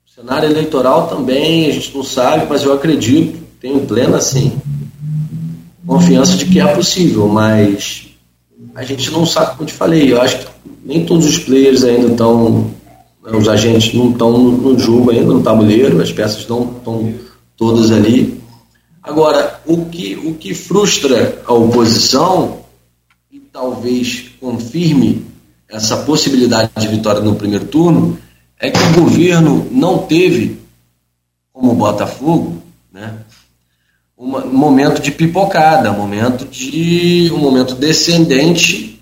O cenário eleitoral também, a gente não sabe, mas eu acredito, tenho plena, assim, confiança de que é possível, mas a gente não sabe, como te falei, eu acho que nem todos os players ainda estão, os agentes não estão no jogo ainda, no tabuleiro, as peças não estão todas ali. Agora, o que, o que frustra a oposição e talvez confirme essa possibilidade de vitória no primeiro turno é que o governo não teve, como o Botafogo, né, um momento de pipocada, momento de um momento descendente.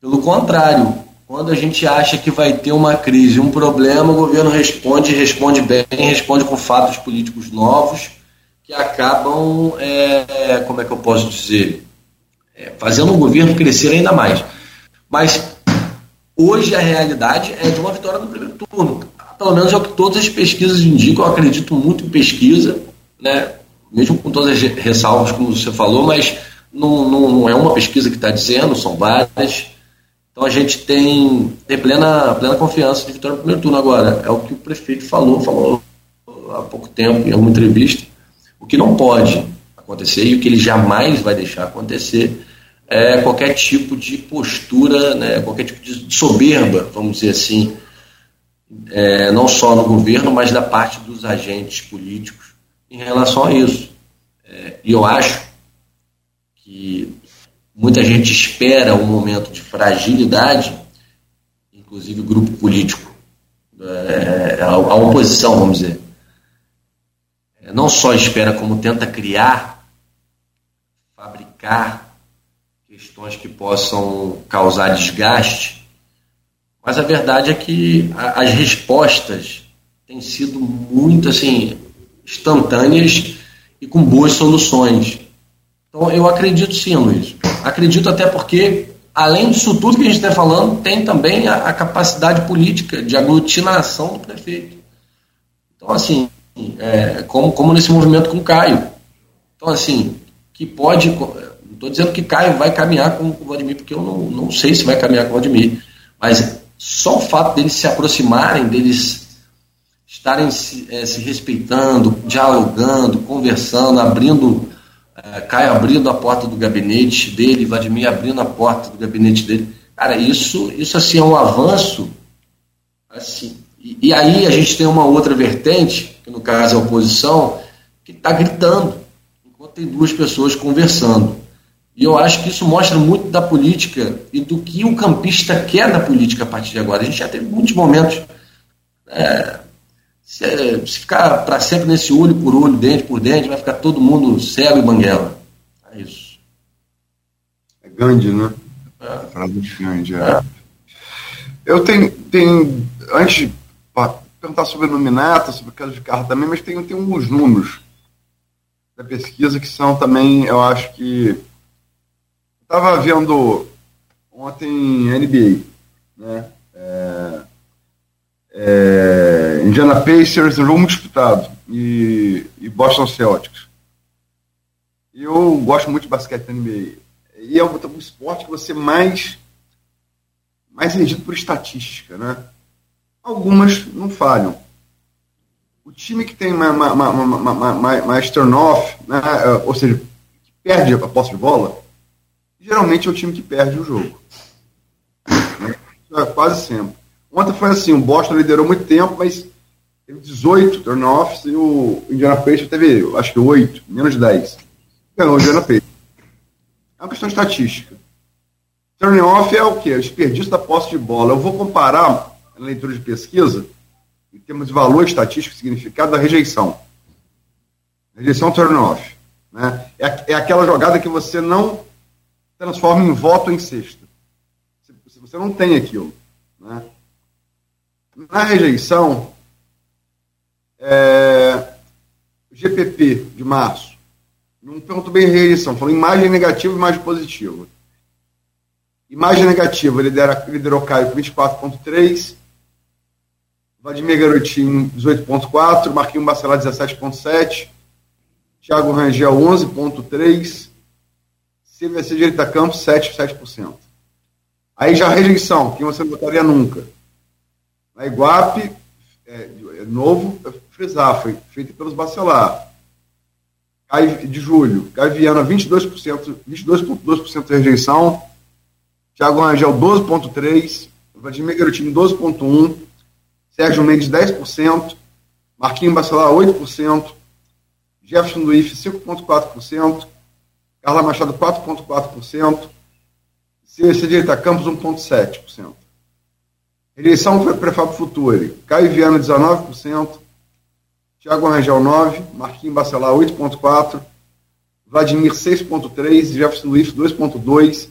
Pelo contrário, quando a gente acha que vai ter uma crise, um problema, o governo responde, responde bem, responde com fatos políticos novos que acabam, é, como é que eu posso dizer, é, fazendo o governo crescer ainda mais. Mas hoje a realidade é de uma vitória no primeiro turno. Pelo menos é o que todas as pesquisas indicam. Eu acredito muito em pesquisa, né? mesmo com todas as ressalvas, como você falou, mas não, não, não é uma pesquisa que está dizendo, são várias. Então a gente tem, tem plena, plena confiança de vitória no primeiro turno. Agora, é o que o prefeito falou, falou há pouco tempo em alguma entrevista. O que não pode acontecer e o que ele jamais vai deixar acontecer é qualquer tipo de postura, né, qualquer tipo de soberba, vamos dizer assim, é, não só no governo, mas da parte dos agentes políticos em relação a isso. É, e eu acho muita gente espera um momento de fragilidade, inclusive o grupo político, é, a, a, oposição, vamos dizer. É, não só espera, como tenta criar, fabricar questões que possam causar desgaste, mas a verdade é que a, as respostas têm sido muito assim instantâneas e com boas soluções. Então eu acredito sim, Luiz. Acredito até porque, além disso tudo que a gente está falando, tem também a, a, capacidade política de aglutinação do prefeito. Então, assim, é, como, como nesse movimento com o Caio. Então, assim, que pode. Não estou dizendo que Caio vai caminhar com o Vladimir, porque eu não, não sei se vai caminhar com o Vladimir. Mas só o fato deles se aproximarem, deles estarem se, é, se respeitando, dialogando, conversando, abrindo é, Caio abrindo a porta do gabinete dele, Vladimir abrindo a porta do gabinete dele. Cara, isso, isso assim é um avanço. Assim. E, e aí a gente tem uma outra vertente, que no caso é a oposição, que está gritando, enquanto tem duas pessoas conversando. E eu acho que isso mostra muito da política e do que o campista quer da política a partir de agora. A gente já teve muitos momentos. É, se, se ficar para sempre nesse olho por olho, dente por dente, vai ficar todo mundo cego e banguela. É isso. É Gandhi, né? É. Frase de Gandhi, é. é. Eu tenho, tenho antes de perguntar sobre a nominata, sobre o caso de carro também, mas tem, tem alguns números da pesquisa que são também, eu acho que. Estava vendo ontem NBA, né? É, é, Indiana Pacers, um jogo muito disputado, e, e Boston Celtics. Eu gosto muito de basquete na NBA. E é um, um esporte que você mais mais regido por estatística, né? Algumas não falham. O time que tem mais, mais, mais turn-off, né? ou seja, que perde a posse de bola, geralmente é o time que perde o jogo. Né? É quase sempre. Ontem foi assim, o Boston liderou muito tempo, mas teve 18 turnoffs e o Indiana Pacers teve, acho que 8, menos de 10. Ganhou o Indiana Pacers. É uma questão de estatística. Turn-off é o quê? O desperdício da posse de bola. Eu vou comparar, na leitura de pesquisa, em termos de valor estatístico, significado da rejeição. Rejeição turn-off. Né? É, é aquela jogada que você não transforma em voto em sexta. Você não tem aquilo. Né? Na rejeição, é, GPP de março, não pergunto bem rejeição, falou imagem negativa e imagem positiva. Imagem negativa, lidera, liderou Caio com 24,3%, Vladimir Garotinho 18,4%, Marquinhos Bacelar 17,7%, Thiago Rangel 11,3%, CVC Direita Campos 7%, 7%. Aí já a rejeição, que você não votaria nunca. Na Iguape, é, é novo, frisar, foi feito pelos Bacelar. De julho, Gaviana 22%, 22,2% de rejeição, Thiago Rangel, 12,3%. Vladimir Garotinho, 12,1%. Sérgio Mendes, 10%. Marquinhos Bacelar, 8%. Jefferson Luiz, 5,4%. Carla Machado, 4,4%. CC Direita Campos, 1,7%. Eleição foi prefábio Futuri. Caio Viana, 19%. Tiago Rangel, 9%. Marquinhos Bacelar, 8,4%. Vladimir, 6,3%. Jefferson Luiz, 2,2%.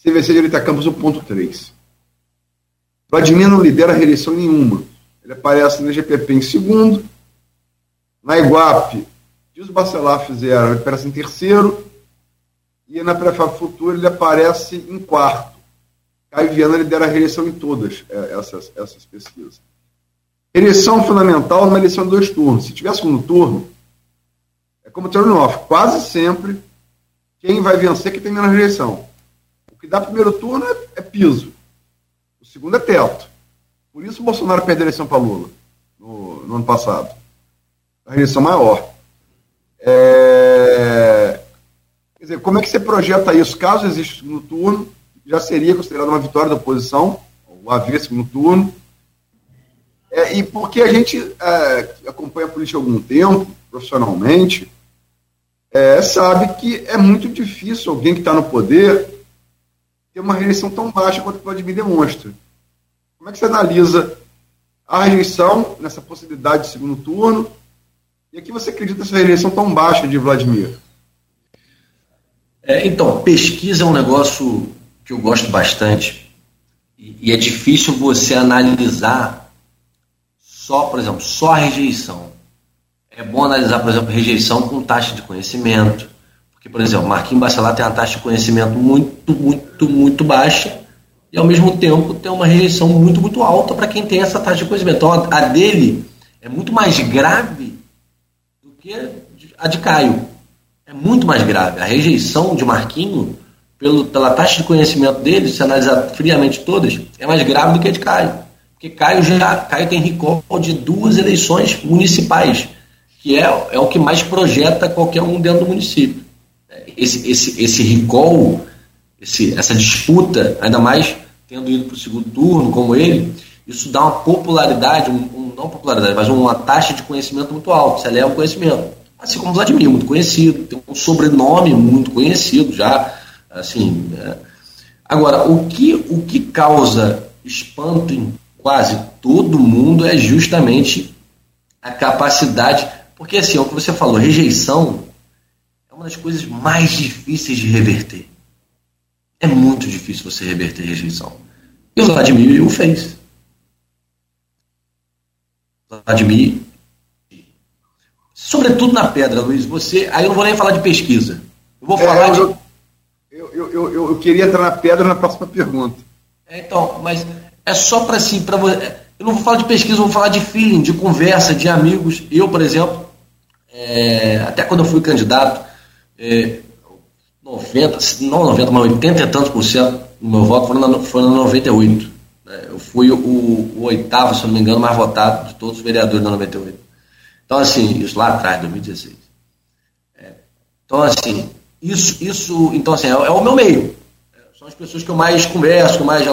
CVC de Campos 1.3. Vladimir não lidera reeleição nenhuma. Ele aparece na GPP em segundo. Na Iguape, os Bacelar fizeram, ele aparece em terceiro. E na Prefab Futura ele aparece em quarto. Caio Viana lidera a reeleição em todas é, essas, essas pesquisas. Eleição fundamental numa eleição de dois turnos. Se tiver segundo turno, é como turn-off. Quase sempre, quem vai vencer é que tem menos reeleição que dá primeiro turno é, é, piso. O segundo é teto. Por isso o Bolsonaro perdeu a eleição para Lula no, no, ano passado. A eleição maior. É... Quer dizer, como é que você projeta isso? Caso exista o segundo turno, já seria considerado uma vitória da oposição, o haver segundo turno. É, e porque a gente é, acompanha a política há algum tempo, profissionalmente, é, sabe que é muito difícil alguém que está no poder ter uma rejeição tão baixa quanto o Vladimir demonstra. Como é que você analisa a rejeição nessa possibilidade de segundo turno? E aqui você acredita nessa rejeição tão baixa de Vladimir? É, então, pesquisa é um negócio que eu gosto bastante. E, e é difícil você analisar só, por exemplo, só a rejeição. É bom analisar, por exemplo, rejeição com taxa de conhecimento, porque, por exemplo, Marquinhos Bacelar tem uma taxa de conhecimento muito, muito, muito baixa e, ao mesmo tempo, tem uma rejeição muito, muito alta para quem tem essa taxa de conhecimento. Então, a, dele é muito mais grave do que a de Caio. É muito mais grave. A rejeição de Marquinho, pelo, pela taxa de conhecimento dele, se analisar friamente todas, é mais grave do que a de Caio. Porque Caio, já, Caio tem recall de duas eleições municipais, que é, é o que mais projeta qualquer um dentro do município esse, esse, esse recall, esse, essa disputa, ainda mais tendo ido para o segundo turno, como ele, isso dá uma popularidade, um, um, não popularidade, mas uma taxa de conhecimento muito alta, você eleva o conhecimento. Assim como Vladimir, muito conhecido, tem um sobrenome muito conhecido já, assim. É. Agora, o que, o que causa espanto em quase todo mundo é justamente a capacidade, porque assim, é o que você falou, rejeição é uma das coisas mais difíceis de reverter. É muito difícil você reverter rejeição. E o Vladimir o fez. Vladimir. Sobretudo na pedra, Luiz, você. Aí eu não vou nem falar de pesquisa. Eu vou falar é, de. Eu, eu, eu, eu, queria entrar na pedra na próxima pergunta. É, então, mas é só para assim, para você. Eu não vou falar de pesquisa, vou falar de feeling, de conversa, de amigos. Eu, por exemplo, é, até quando eu fui candidato, é, 90, não 90, mas 80 e tantos por cento do meu voto foi na, foi na 98. É, eu fui o, o, oitavo, se não me engano, mais votado de todos os vereadores da 98. Então, assim, isso lá atrás, 2016. É, então, assim, isso, isso então, assim, é, é o meu meio. É, são as pessoas que eu mais converso, que eu mais.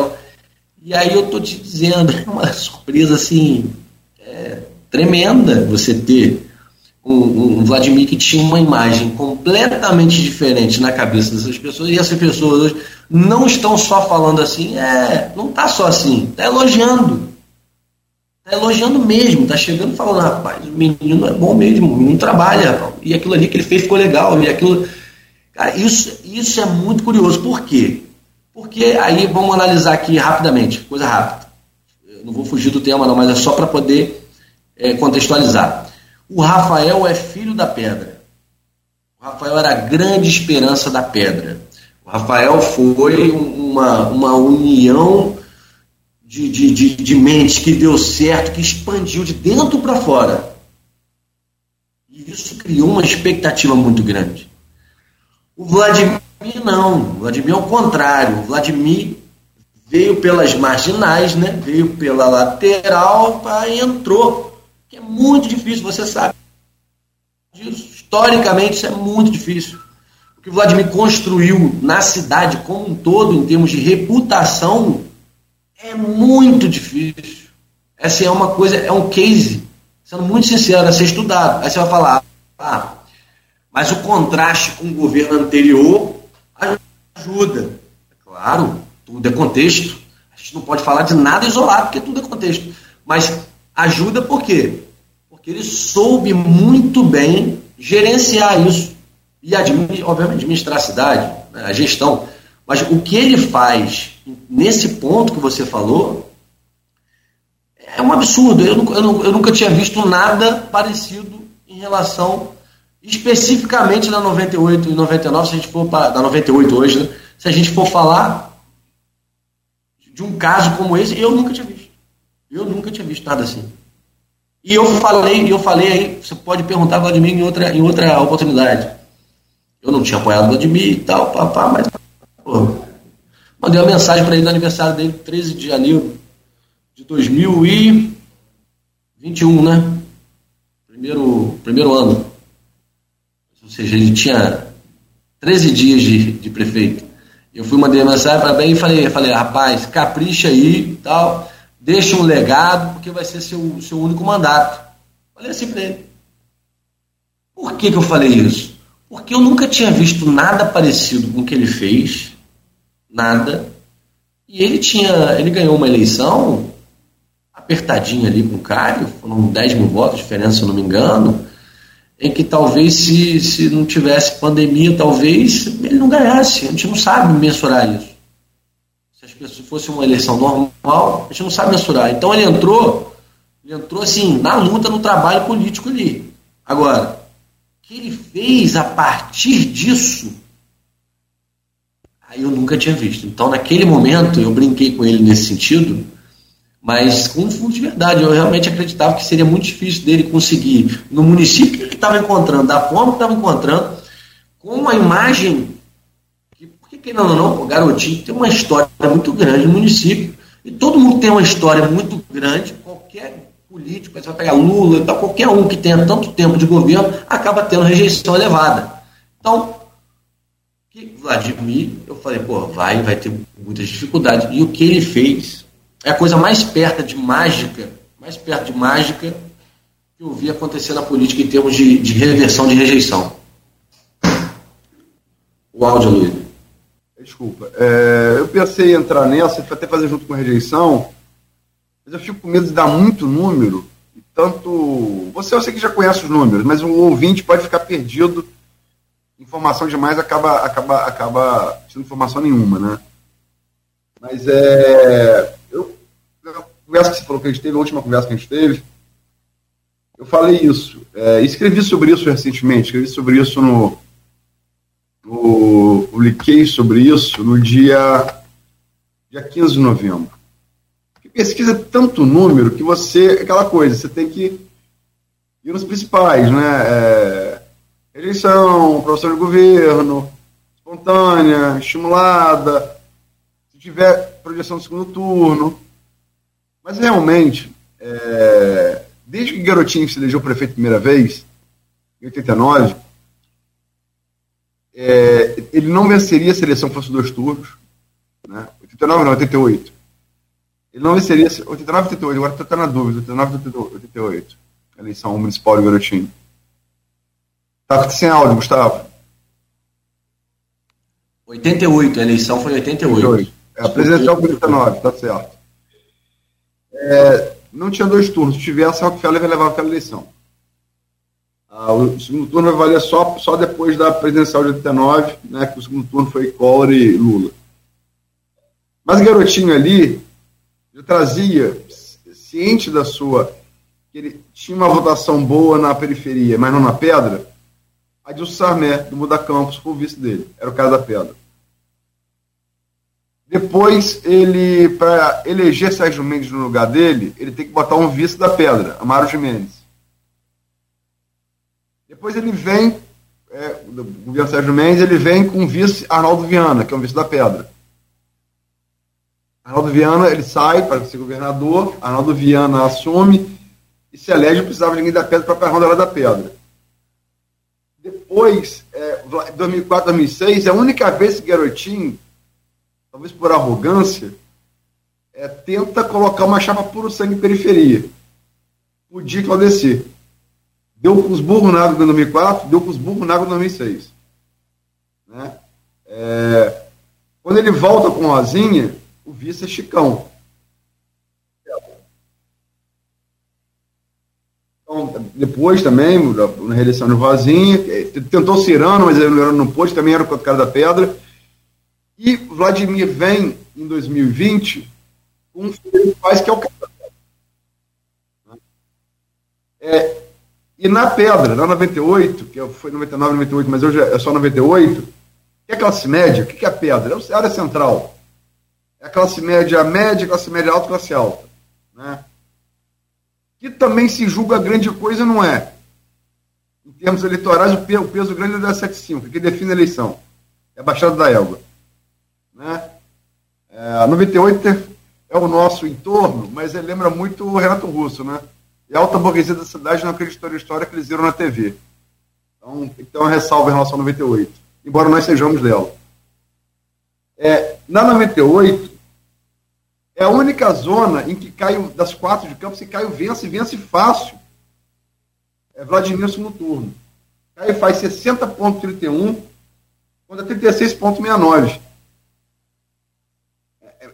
E aí eu tô te dizendo, é uma surpresa, assim, é, tremenda você ter um, um, Vladimir que tinha uma imagem completamente diferente na cabeça dessas pessoas, e essas pessoas hoje não estão só falando assim, é, não está só assim, está elogiando. Está elogiando mesmo, está chegando falando, rapaz, o menino é bom mesmo, o menino trabalha, e aquilo ali que ele fez ficou legal, e aquilo. Cara, isso, isso é muito curioso. Por quê? Porque aí vamos analisar aqui rapidamente, coisa rápida. Eu não vou fugir do tema, não, mas é só para poder é, contextualizar. O Rafael é filho da pedra. O Rafael era a grande esperança da pedra. O Rafael foi uma, uma união de, de, de, de mentes que deu certo, que expandiu de dentro para fora. E isso criou uma expectativa muito grande. O Vladimir não, o Vladimir é o contrário. Vladimir veio pelas marginais, né? veio pela lateral e entrou. É muito difícil, você sabe. Historicamente, isso é muito difícil. O que o Vladimir construiu na cidade como um todo, em termos de reputação, é muito difícil. Essa é uma coisa, é um case, sendo muito sincero, a ser estudado. Aí você vai falar, ah, mas o contraste com o governo anterior ajuda. Claro, tudo é contexto. A gente não pode falar de nada isolado, porque tudo é contexto. Mas ajuda por quê? Porque ele soube muito bem gerenciar isso. E, obviamente, administrar a cidade, né, a gestão. Mas o que ele faz nesse ponto que você falou é um absurdo. Eu, eu, eu nunca tinha visto nada parecido em relação especificamente na 98 e 99, se a gente for para da 98 hoje, né? se a gente for falar de um caso como esse, eu nunca tinha visto. Eu nunca tinha visto nada assim. E eu falei, eu falei aí, você pode perguntar Vladimir em outra, em outra oportunidade. Eu não tinha apoiado o Vladimir e tal, papá, mas Pô, mandei uma mensagem para ele no aniversário dele, 13 de janeiro de 2021, né? Primeiro, primeiro ano. Seja, ele tinha 13 dias de, de prefeito. Eu fui uma mensagem para ele e falei, falei, rapaz, capricha aí tal, deixa um legado, porque vai ser seu, seu único mandato. Falei assim para ele. Por que, que eu falei isso? Porque eu nunca tinha visto nada parecido com o que ele fez, nada. E ele tinha, ele ganhou uma eleição apertadinha ali com o Cário, foram 10 mil votos, diferença, se eu não me engano, em que talvez se, se não tivesse pandemia, talvez ele não ganhasse. A gente não sabe mensurar isso. Se as pessoas fosse uma eleição normal, a gente não sabe mensurar. Então ele entrou, ele entrou assim, na luta, no trabalho político ali. Agora, que ele fez a partir disso, aí eu nunca tinha visto. Então, naquele momento, eu brinquei com ele nesse sentido, mas com fundo de verdade. Eu realmente acreditava que seria muito difícil dele conseguir, no município que ele estava encontrando, da forma que estava encontrando, com uma imagem. Que, porque, querendo ou não, o garotinho tem uma história muito grande no município, e todo mundo tem uma história muito grande, qualquer político, você vai pegar Lula e qualquer um que tenha tanto tempo de governo acaba tendo rejeição elevada. Então, que Vladimir, eu falei, pô, vai, vai ter muitas dificuldades. E o que ele fez é a coisa mais perto de mágica, mais perto de mágica que eu vi acontecer na política em termos de, de reversão de rejeição. O áudio, Luiz. Desculpa. É, eu pensei em entrar nessa, até fazer junto com rejeição, mas eu fico com medo de dar muito número, e tanto. Você eu sei que já conhece os números, mas o ouvinte pode ficar perdido. Informação demais acaba, acaba, acaba sendo informação nenhuma, né? Mas é. Conversa que você falou que a gente teve, a última conversa que a gente teve, eu falei isso. É, escrevi sobre isso recentemente, escrevi sobre isso no. no publiquei sobre isso no dia, dia 15 de novembro pesquisa tanto número que você, aquela coisa, você tem que ir nos principais, né? É, eleição, professor de governo, espontânea, estimulada, se tiver projeção do segundo turno. Mas realmente, é, desde que Garotinho se elegeu prefeito a primeira vez, em 89, é, ele não venceria se a eleição fosse dois turnos. Né? 89 não, 88. Ele não venceria 89 88, agora estou na dúvida, 89 88. Eleição municipal de Garotinho. Tá sem áudio, Gustavo. 88, a eleição foi 88. 88. É, a presidencial foi 89, tá certo. É, não tinha dois turnos. Se tivesse, Rockefeller vai levar aquela eleição. Ah, o segundo turno vai valer só, só depois da presidencial de 89, né, que o segundo turno foi Collor e Lula. Mas o garotinho ali já trazia, ciente da sua, que ele tinha uma votação boa na periferia, mas não na pedra, Adilson Sarmé, do Muda Campos, foi o vice dele, era o cara da pedra. Depois, ele, para eleger Sérgio Mendes no lugar dele, ele tem que botar um vice da pedra, Amaro Jimenez. Depois ele vem, é, o governo Sérgio Mendes, ele vem com o vice Arnaldo Viana, que é um vice da pedra. Arnaldo Viana, ele sai para ser governador, Arnaldo Viana assume e se elege, precisava de ninguém da pedra para a da pedra. Depois, é, 2004, 2006, é a única vez que Garotinho, talvez por arrogância, é, tenta colocar uma chapa puro sangue periferia. Podia Claudecer. Deu com os burros na água em 2004, deu com os burros na água em 2006. Né? É, quando ele volta com Rosinha, o vice é Chicão. Então, depois também, na reeleição de Rosinha, é, tentou Cirano, mas ele não pôde, também era o cara da pedra. E Vladimir vem em 2020 com um filho que é o cara. É, e na pedra, na 98, que foi 99, 98, mas hoje é só 98, que é classe média? O que é a pedra? É a área central. É a classe média média, classe média alta, classe alta. Né? Que também se julga grande coisa, não é? Em termos eleitorais, o peso grande é da 75, que define a eleição. É a Baixada da Elba. Né? É, 98 é o nosso entorno, mas ele lembra muito o Renato Russo, né? E a alta burguesia da cidade não acreditou na história que eles viram na TV. Então, então ressalva em relação a 98. Embora nós sejamos dela. É, na 98, é a única zona em que cai, das quatro de campo, se Caio vence, vence fácil. É Vladimir no turno. Caio faz 60,31 contra 36,69.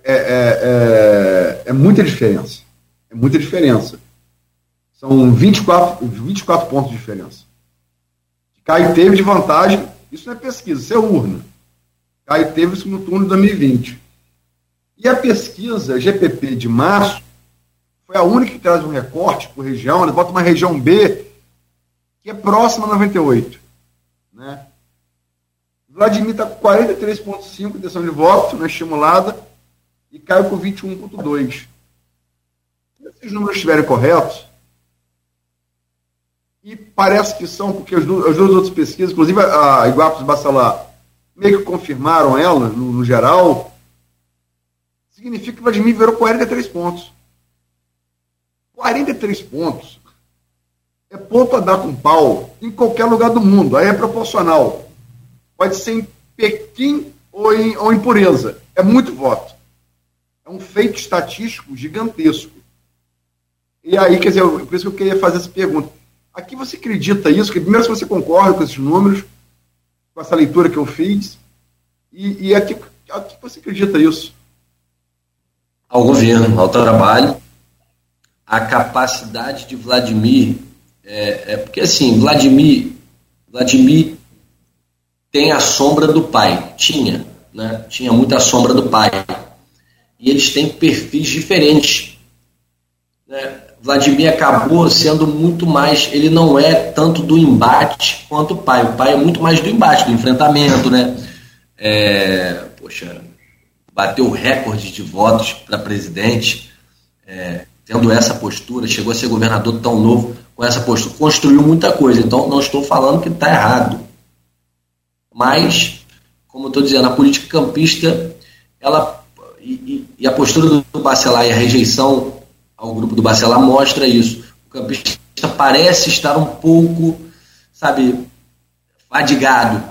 É, é, é, é, muita diferença. É muita diferença. São 24, 24 pontos de diferença. Caio teve de vantagem, isso não é pesquisa, isso é urna. Caio teve isso no turno de 2020. E a pesquisa GPP de março foi a única que traz um recorte por região, eles botam uma região B, que é próxima a 98. Né? Vladimir está com 43,5% de intenção de voto na estimulada e Caio com 21,2%. Se esses números estiverem corretos, e parece que são, porque as duas, as duas outras pesquisas, inclusive a Iguapes Bacelar, meio que confirmaram ela, no, no, geral, significa que Vladimir virou 43 pontos. 43 pontos é ponto a dar com pau em qualquer lugar do mundo, aí é proporcional. Pode ser em Pequim ou em, ou em pureza. É muito voto. É um feito estatístico gigantesco. E aí, quer dizer, por isso que eu queria fazer essa pergunta Aqui você acredita isso? Que primeiro se você concorda com esses números, com essa leitura que eu fiz, e, e aqui, aqui você acredita isso? Ao governo, ao trabalho, a capacidade de Vladimir, é, é porque assim, Vladimir, Vladimir tem a sombra do pai, tinha, né? Tinha muita sombra do pai. E eles têm perfis diferentes. Né? Vladimir acabou sendo muito mais. Ele não é tanto do embate quanto o pai. O pai é muito mais do embate, do enfrentamento, né? É, poxa, bateu recorde de votos para presidente, é, tendo essa postura, chegou a ser governador tão novo com essa postura, construiu muita coisa. Então, não estou falando que está errado. Mas, como estou dizendo, a política campista, ela e, a postura do Bacelar e a rejeição ao grupo do Bacelar mostra isso. O campista parece estar um pouco, sabe, fadigado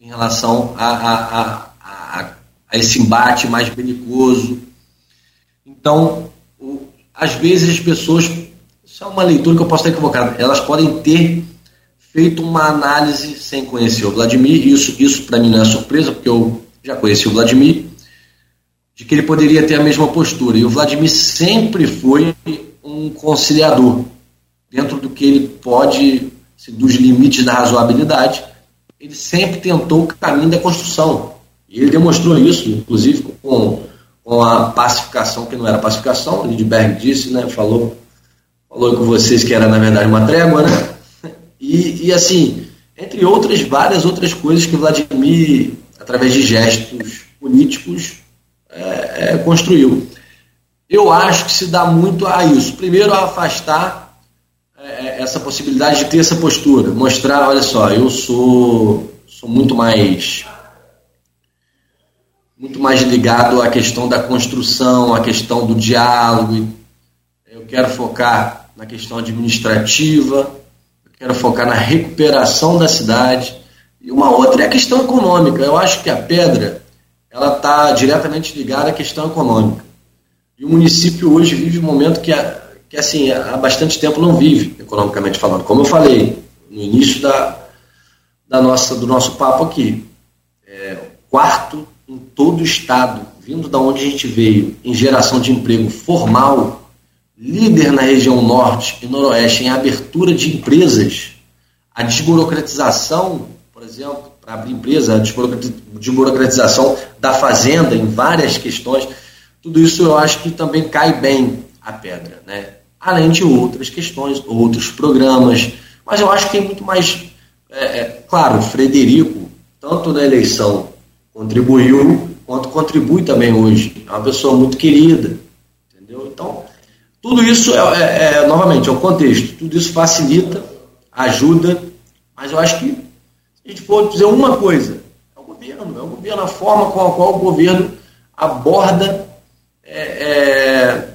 em relação a, a, a, a esse embate mais belicoso. Então, o, às vezes as pessoas, isso é uma leitura que eu posso estar equivocado, elas podem ter feito uma análise sem conhecer o Vladimir, isso, isso para mim não é surpresa, porque eu já conheci o Vladimir, de que ele poderia ter a mesma postura. E o Vladimir sempre foi um conciliador. Dentro do que ele pode, dos limites da razoabilidade, ele sempre tentou o caminho da construção. E ele demonstrou isso, inclusive com, com a pacificação, que não era pacificação, Lindbergh disse, né, falou, falou com vocês que era, na verdade, uma trégua, né? E, e assim, entre outras, várias outras coisas que Vladimir, através de gestos políticos, é, é, construiu. Eu acho que se dá muito a isso. Primeiro, a afastar é, é, essa possibilidade de ter essa postura, mostrar, olha só, eu sou, sou muito mais muito mais ligado à questão da construção, à questão do diálogo. Eu quero focar na questão administrativa, eu quero focar na recuperação da cidade. E uma outra é a questão econômica. Eu acho que a pedra ela está diretamente ligada à questão econômica. E o município hoje vive um momento que, que assim, há bastante tempo não vive, economicamente falando. Como eu falei no início da, da nossa, do nosso papo aqui, é, quarto em todo o estado, vindo da onde a gente veio, em geração de emprego formal, líder na região norte e noroeste em abertura de empresas, a desburocratização, por exemplo, para abrir empresa, a desburocratização da fazenda em várias questões tudo isso eu acho que também cai bem a pedra, né? Além de outras questões, outros programas, mas eu acho que tem muito mais. É, é, claro, Frederico, tanto na eleição, contribuiu, quanto contribui também hoje. É uma pessoa muito querida, entendeu? Então, tudo isso, é, é, é novamente, é o contexto. Tudo isso facilita, ajuda, mas eu acho que, a gente for dizer uma coisa, é o governo, é o governo, a forma com a qual o governo aborda é, é,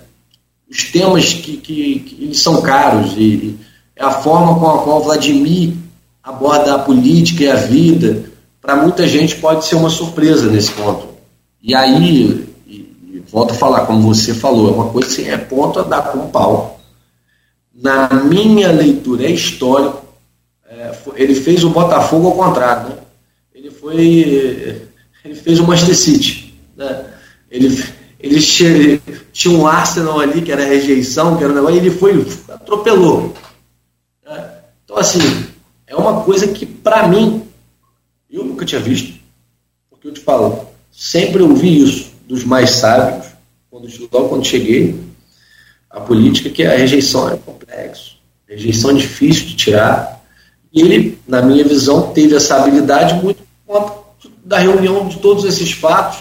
os temas que, que, que, eles são caros e é a forma com a qual Vladimir aborda a política e a vida, para muita gente pode ser uma surpresa nesse ponto. E aí, e, e volto a falar, como você falou, é uma coisa assim, é ponto a dar com pau. Na minha leitura, é histórico. É, ele fez o Botafogo ao contrário, né? Ele foi. Ele fez o Master City. Né? Ele, ele tinha um Arsenal ali, que era rejeição, que era um negócio, e ele foi, atropelou. É. Então, assim, é uma coisa que, para mim, eu nunca tinha visto. Porque eu te falo, sempre ouvi isso dos mais sábios, quando, logo quando cheguei, a política, que a rejeição é complexo, rejeição é difícil de tirar. Ele, na minha visão, teve essa habilidade muito da reunião de todos esses fatos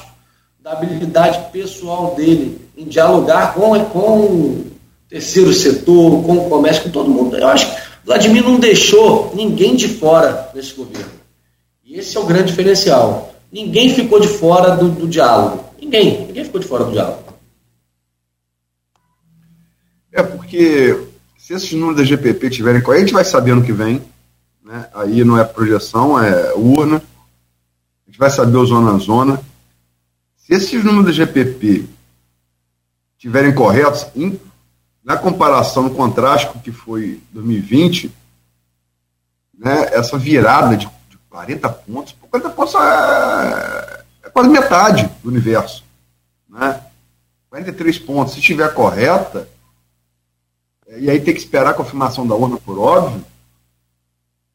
da habilidade pessoal dele em dialogar com, com o terceiro setor, com o comércio, com todo mundo. Eu acho que Vladimir não deixou ninguém de fora desse governo. E esse é o grande diferencial. Ninguém ficou de fora do, do diálogo. Ninguém. Ninguém ficou de fora do diálogo. É porque se esses números da GPP tiverem a gente vai saber no que vem. Né? Aí não é projeção, é urna. A gente vai saber o zona a zona. Se esses números do GPP tiverem corretos, em, na comparação, no contraste com o que foi 2020, né, essa virada de, de 40 pontos, 40 pontos é, é quase metade do universo. Né? 43 pontos, se estiver correta, e aí tem que esperar a confirmação da urna, por óbvio,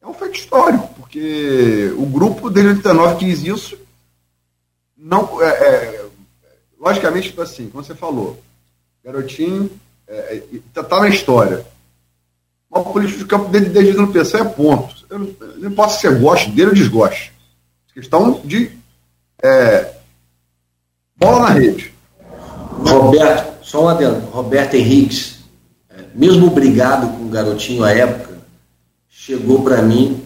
é um feito histórico, porque o grupo de 89 quis isso. Não é, é, logicamente tipo assim como você falou garotinho é, é tá, tá, na história. O político de campo dele desde no PC é ponto. Eu não, não importa se você gosta dele ou desgoste. Questão de é, bola na rede. Roberto só um adendo. Roberto Henriques é, mesmo brigado com o garotinho à época chegou para mim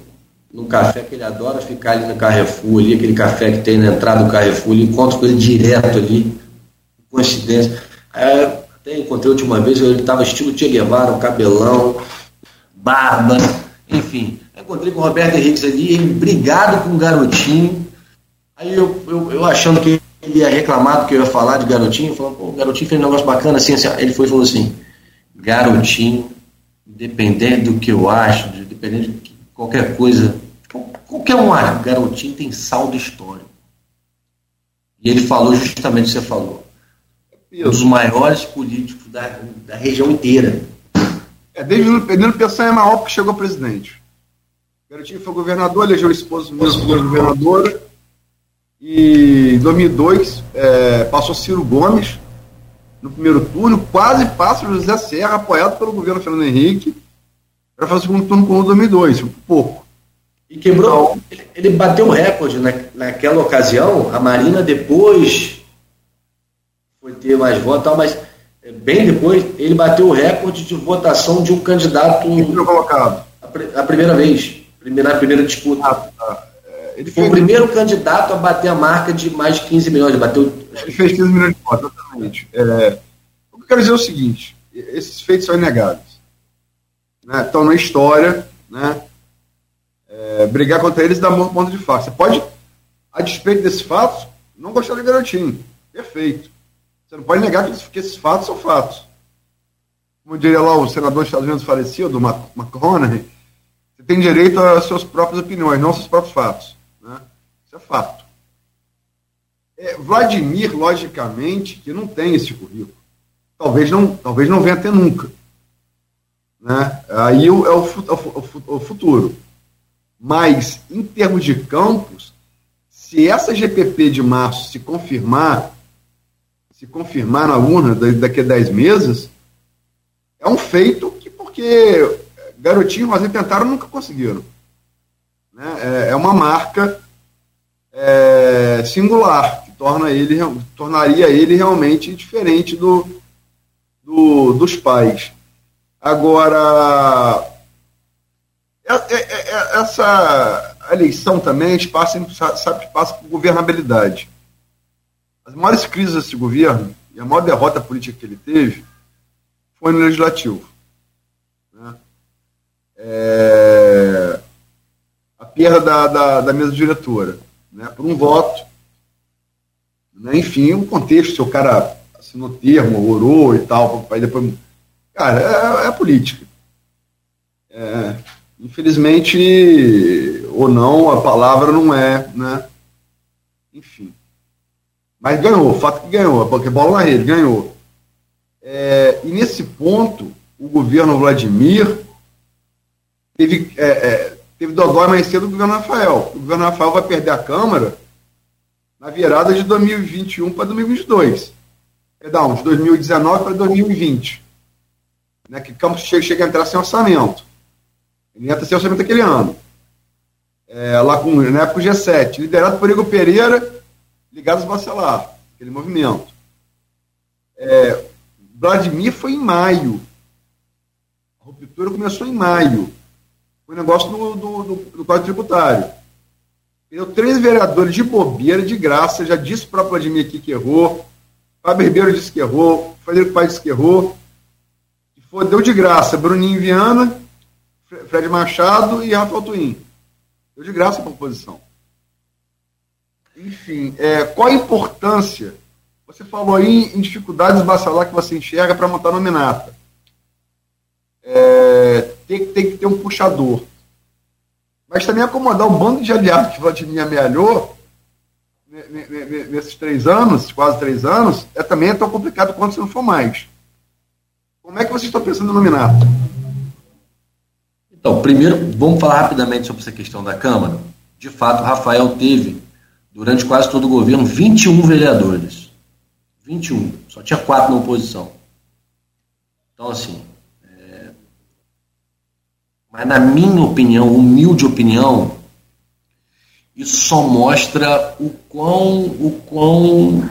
no café que ele adora ficar ali no Carrefour, ali, aquele café que tem na entrada do Carrefour, ele encontro com ele direto ali, coincidência. Aí, até encontrei a última vez, ele estava estilo Che Guevara, um cabelão, barba, enfim. Aí encontrei com o Roberto Henriques ali, ele brigado com o garotinho. Aí eu, eu, eu achando que ele ia reclamar do que eu ia falar de garotinho, falando, pô, o garotinho fez um negócio bacana assim, assim. Ele foi e falou assim, garotinho, independente do que eu acho, dependendo de qualquer coisa Qualquer um garotinho tem saldo histórico. E ele falou justamente o que você falou. Um dos maiores políticos da, da região inteira. É, desde o Pedro Peçanha é maior porque chegou presidente. Garotinho foi governador, elegeu o esposo mesmo como governadora. E em 2002 é, passou Ciro Gomes no primeiro turno, quase passa o José Serra, apoiado pelo governo Fernando Henrique, para fazer o segundo turno com o 2002, um pouco. E quebrou, ele bateu o recorde na, naquela ocasião. A Marina depois foi ter mais votos, mas é, bem depois ele bateu o recorde de votação de um candidato. colocado. A, a, primeira vez, primeira, a primeira disputa. Ah, tá. É, ele foi o primeiro candidato a bater a marca de mais de 15 milhões. Bateu... Ele fez 15 milhões de votos, exatamente. É, o que eu quero dizer é o seguinte: esses feitos são inegáveis. Né? Estão na história, né? é, brigar contra eles dá muito ponto de faca. Você pode, a despeito desses fatos, não gostar do garotinho. Perfeito. Você não pode negar que, esses fatos são fatos. Como diria lá o senador dos Estados Unidos falecido, McConaughey, você tem direito às suas próprias opiniões, não aos seus próprios fatos. Né? Isso é fato. É, Vladimir, logicamente, que não tem esse currículo. Talvez não, talvez não venha a ter nunca. Né? Aí é o, é o, o futuro. Mas, em termos de campos, se essa GPP de março se confirmar, se confirmar na urna daqui a 10 meses, é um feito que, porque Garotinho e tentaram nunca conseguiram. Né? É, é uma marca é, singular, que torna ele, tornaria ele realmente diferente do, do, dos pais. Agora, é, é, é, essa eleição também, passa, sabe passa por governabilidade. As maiores crises desse governo, e a maior derrota política que ele teve, foi no legislativo. Né? É, a perda da, da, da, mesa diretora, né? por um voto. Né? Enfim, o contexto, se o cara assinou termo, orou e tal, aí depois. Cara, é, é política. É, Infelizmente, ou não, a palavra não é, né? Enfim. Mas ganhou, fato que ganhou, porque bola na rede, ganhou. É, e nesse ponto, o governo Vladimir teve, é, é, teve dodói mais cedo do governo Rafael. O governo Rafael vai perder a Câmara na virada de 2021 para 2022. Perdão, de 2019 para 2020. Né, que Campos chega, chega a entrar sem orçamento. Ele entra sem orçamento aquele ano. É, lá com, na época o G7, liderado por Igor Pereira, ligados ao Bacelar, aquele movimento. É, Vladimir foi em maio. A ruptura começou em maio. Foi um negócio do, do, do, do Código Tributário. Perdeu três vereadores de bobeira, de graça, já disse o Vladimir aqui que errou. Fábio Ribeiro disse que errou. Frederico Paes disse que errou. Foi, deu de graça Bruninho Viana Fred Machado e Rafael Twin. Deu de graça a oposição. Enfim, é, qual a importância? Você falou aí em dificuldades bacelar que você enxerga para montar nominata. É, tem, tem que ter um puxador. Mas também acomodar um bando de aliados que Vladimir amealhou nesses três anos, quase três anos, é também é tão complicado quanto se não for mais. Como é que vocês estão pensando no nominato? Então, primeiro, vamos falar rapidamente sobre essa questão da Câmara. De fato, Rafael teve, durante quase todo o governo, 21 vereadores. 21. Só tinha quatro na oposição. Então, assim. É... Mas, na minha opinião, humilde opinião, isso só mostra o quão, o quão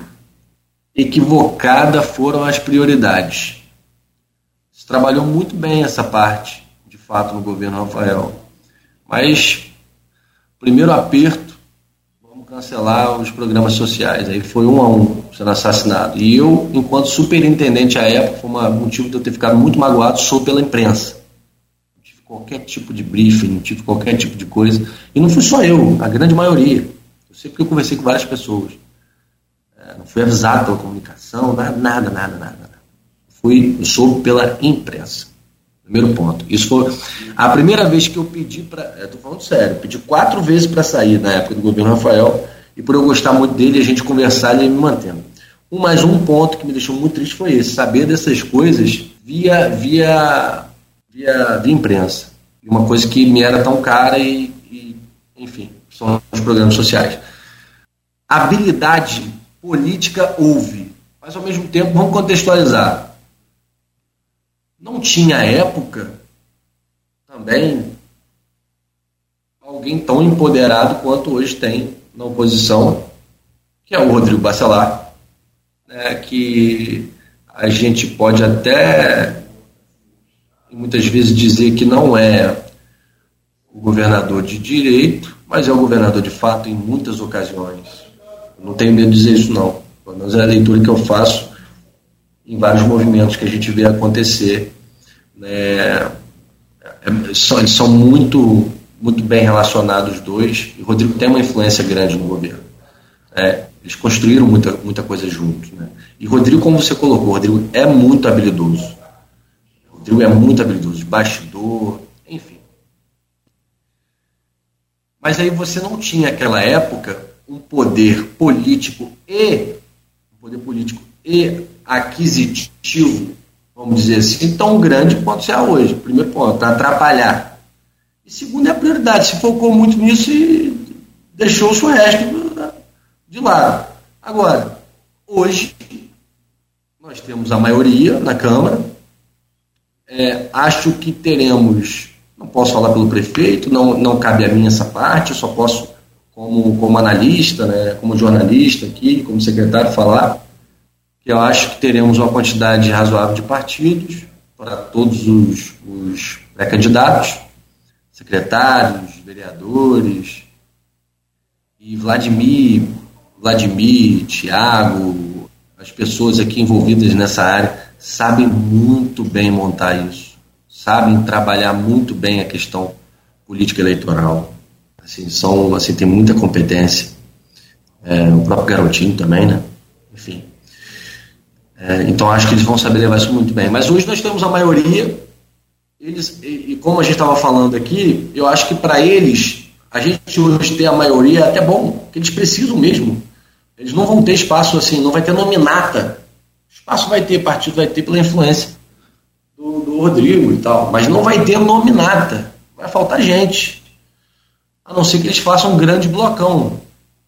equivocada foram as prioridades. Trabalhou muito bem essa parte fato no governo Rafael. Mas, primeiro aperto, vamos cancelar os programas sociais. Aí foi um a um sendo assassinado. E eu, enquanto superintendente à época, foi um motivo de eu ter ficado muito magoado, sou pela imprensa. Não tive qualquer tipo de briefing, não tive qualquer tipo de coisa. E não fui só eu, a grande maioria. Eu sei porque eu conversei com várias pessoas. É, não fui avisado pela comunicação, nada, nada, nada, nada. Fui, soube pela imprensa. Primeiro ponto. Isso foi a primeira vez que eu pedi para. Estou falando sério, pedi quatro vezes para sair na época do governo Rafael, e por eu gostar muito dele, a gente conversar, ele me mantendo. Um mais um ponto que me deixou muito triste foi esse, saber dessas coisas via, via, via, via imprensa. Uma coisa que me era tão cara e, e enfim, são os programas sociais. Habilidade política houve, mas ao mesmo tempo, vamos contextualizar. Não tinha época também alguém tão empoderado quanto hoje tem na oposição, que é o Rodrigo Bacelar, né, que a gente pode até muitas vezes dizer que não é o governador de direito, mas é o governador de fato em muitas ocasiões. não tenho medo de dizer isso não. Pelo menos é a leitura que eu faço em vários movimentos que a gente vê acontecer. Né, são, são muito, muito bem relacionados os dois, e o Rodrigo tem uma influência grande no governo. É, eles construíram muita, muita coisa juntos. Né? E Rodrigo, como você colocou, Rodrigo é muito habilidoso. Rodrigo é muito habilidoso, bastidor, enfim. Mas aí você não tinha naquela época um poder político e um poder político e aquisitivo, vamos dizer assim, tão grande quanto é hoje. Primeiro ponto, atrapalhar. E segundo é a prioridade, se focou muito nisso e deixou o resto de lado. Agora, hoje, nós temos a maioria na Câmara. É, acho que teremos, não posso falar pelo prefeito, não, não cabe a mim essa parte, eu só posso, como, como analista, né, como jornalista aqui, como secretário, falar eu acho que teremos uma quantidade razoável de partidos para todos os, os pré-candidatos, secretários, vereadores, e Vladimir Vladimir, Tiago, as pessoas aqui envolvidas nessa área sabem muito bem montar isso, sabem trabalhar muito bem a questão política eleitoral. Assim, são, assim, tem muita competência. É, o próprio garotinho também, né? Enfim. É, então acho que eles vão saber levar isso muito bem. Mas hoje nós temos a maioria. Eles, e, e como a gente estava falando aqui, eu acho que para eles a gente hoje ter a maioria é até bom, que eles precisam mesmo. Eles não vão ter espaço assim, não vai ter nominata. Espaço vai ter, partido vai ter pela influência do, do Rodrigo e tal, mas não vai ter nominata. Vai faltar gente. A não ser que eles façam um grande blocão.